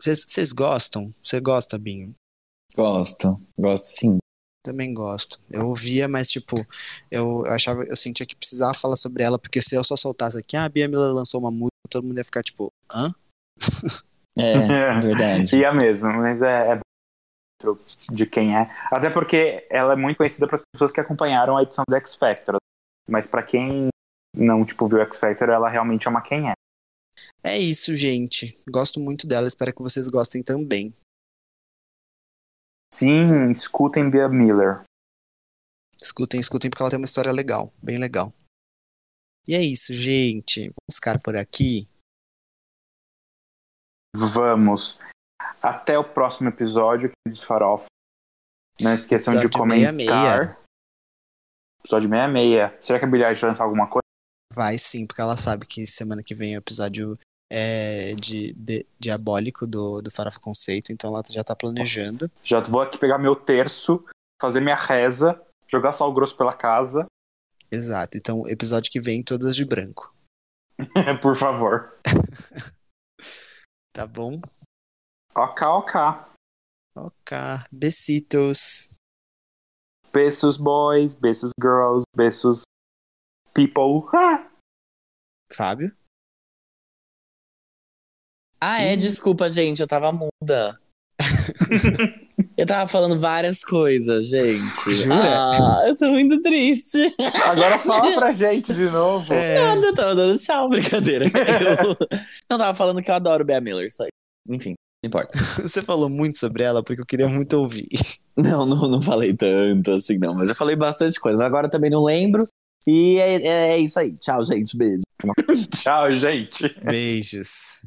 Vocês vocês gostam? Você gosta, Binho? Gosto, gosto sim. Também gosto. Eu ouvia, mas tipo, eu, achava, eu sentia que precisava falar sobre ela, porque se eu só soltasse aqui, ah, a Bia Miller lançou uma música, todo mundo ia ficar tipo, hã? (laughs) É, verdade. (laughs) É mesmo, mas é, é de quem é. Até porque ela é muito conhecida para as pessoas que acompanharam a edição do X Factor. Mas para quem não tipo viu o X Factor, ela realmente é uma quem é. É isso, gente. Gosto muito dela, espero que vocês gostem também. Sim, escutem Bia Miller. Escutem, escutem, porque ela tem uma história legal, bem legal. E é isso, gente. Vamos ficar por aqui. Vamos. Até o próximo episódio dos Farofa. Não esqueçam de Episódio comentar. 66. Episódio 66. Será que a Eilish vai lançar alguma coisa? Vai sim, porque ela sabe que semana que vem é o episódio é, de, de- diabólico do, do Farofa Conceito, então ela já tá planejando. Já vou aqui pegar meu terço, fazer minha reza, jogar sal grosso pela casa. Exato. Então, episódio que vem, todas de branco. (laughs) Por favor. (laughs) Tá bom? Ok, ok. Ok. Besitos. Beijos boys, beijos girls, beijos people. (laughs) Fábio? Ah, é, desculpa, gente, eu tava muda. Eu tava falando várias coisas, gente. Jura? Ah, eu tô muito triste. Agora fala pra gente de novo. É. Nada, eu tava dando tchau, brincadeira. Eu não tava falando que eu adoro Bea Miller, só isso. Enfim, não importa. Você falou muito sobre ela porque eu queria muito ouvir. Não, não, não falei tanto assim, não. Mas eu falei bastante coisa. Mas Agora também não lembro. E é, é isso aí. Tchau, gente. Beijo. Tchau, gente. Beijos.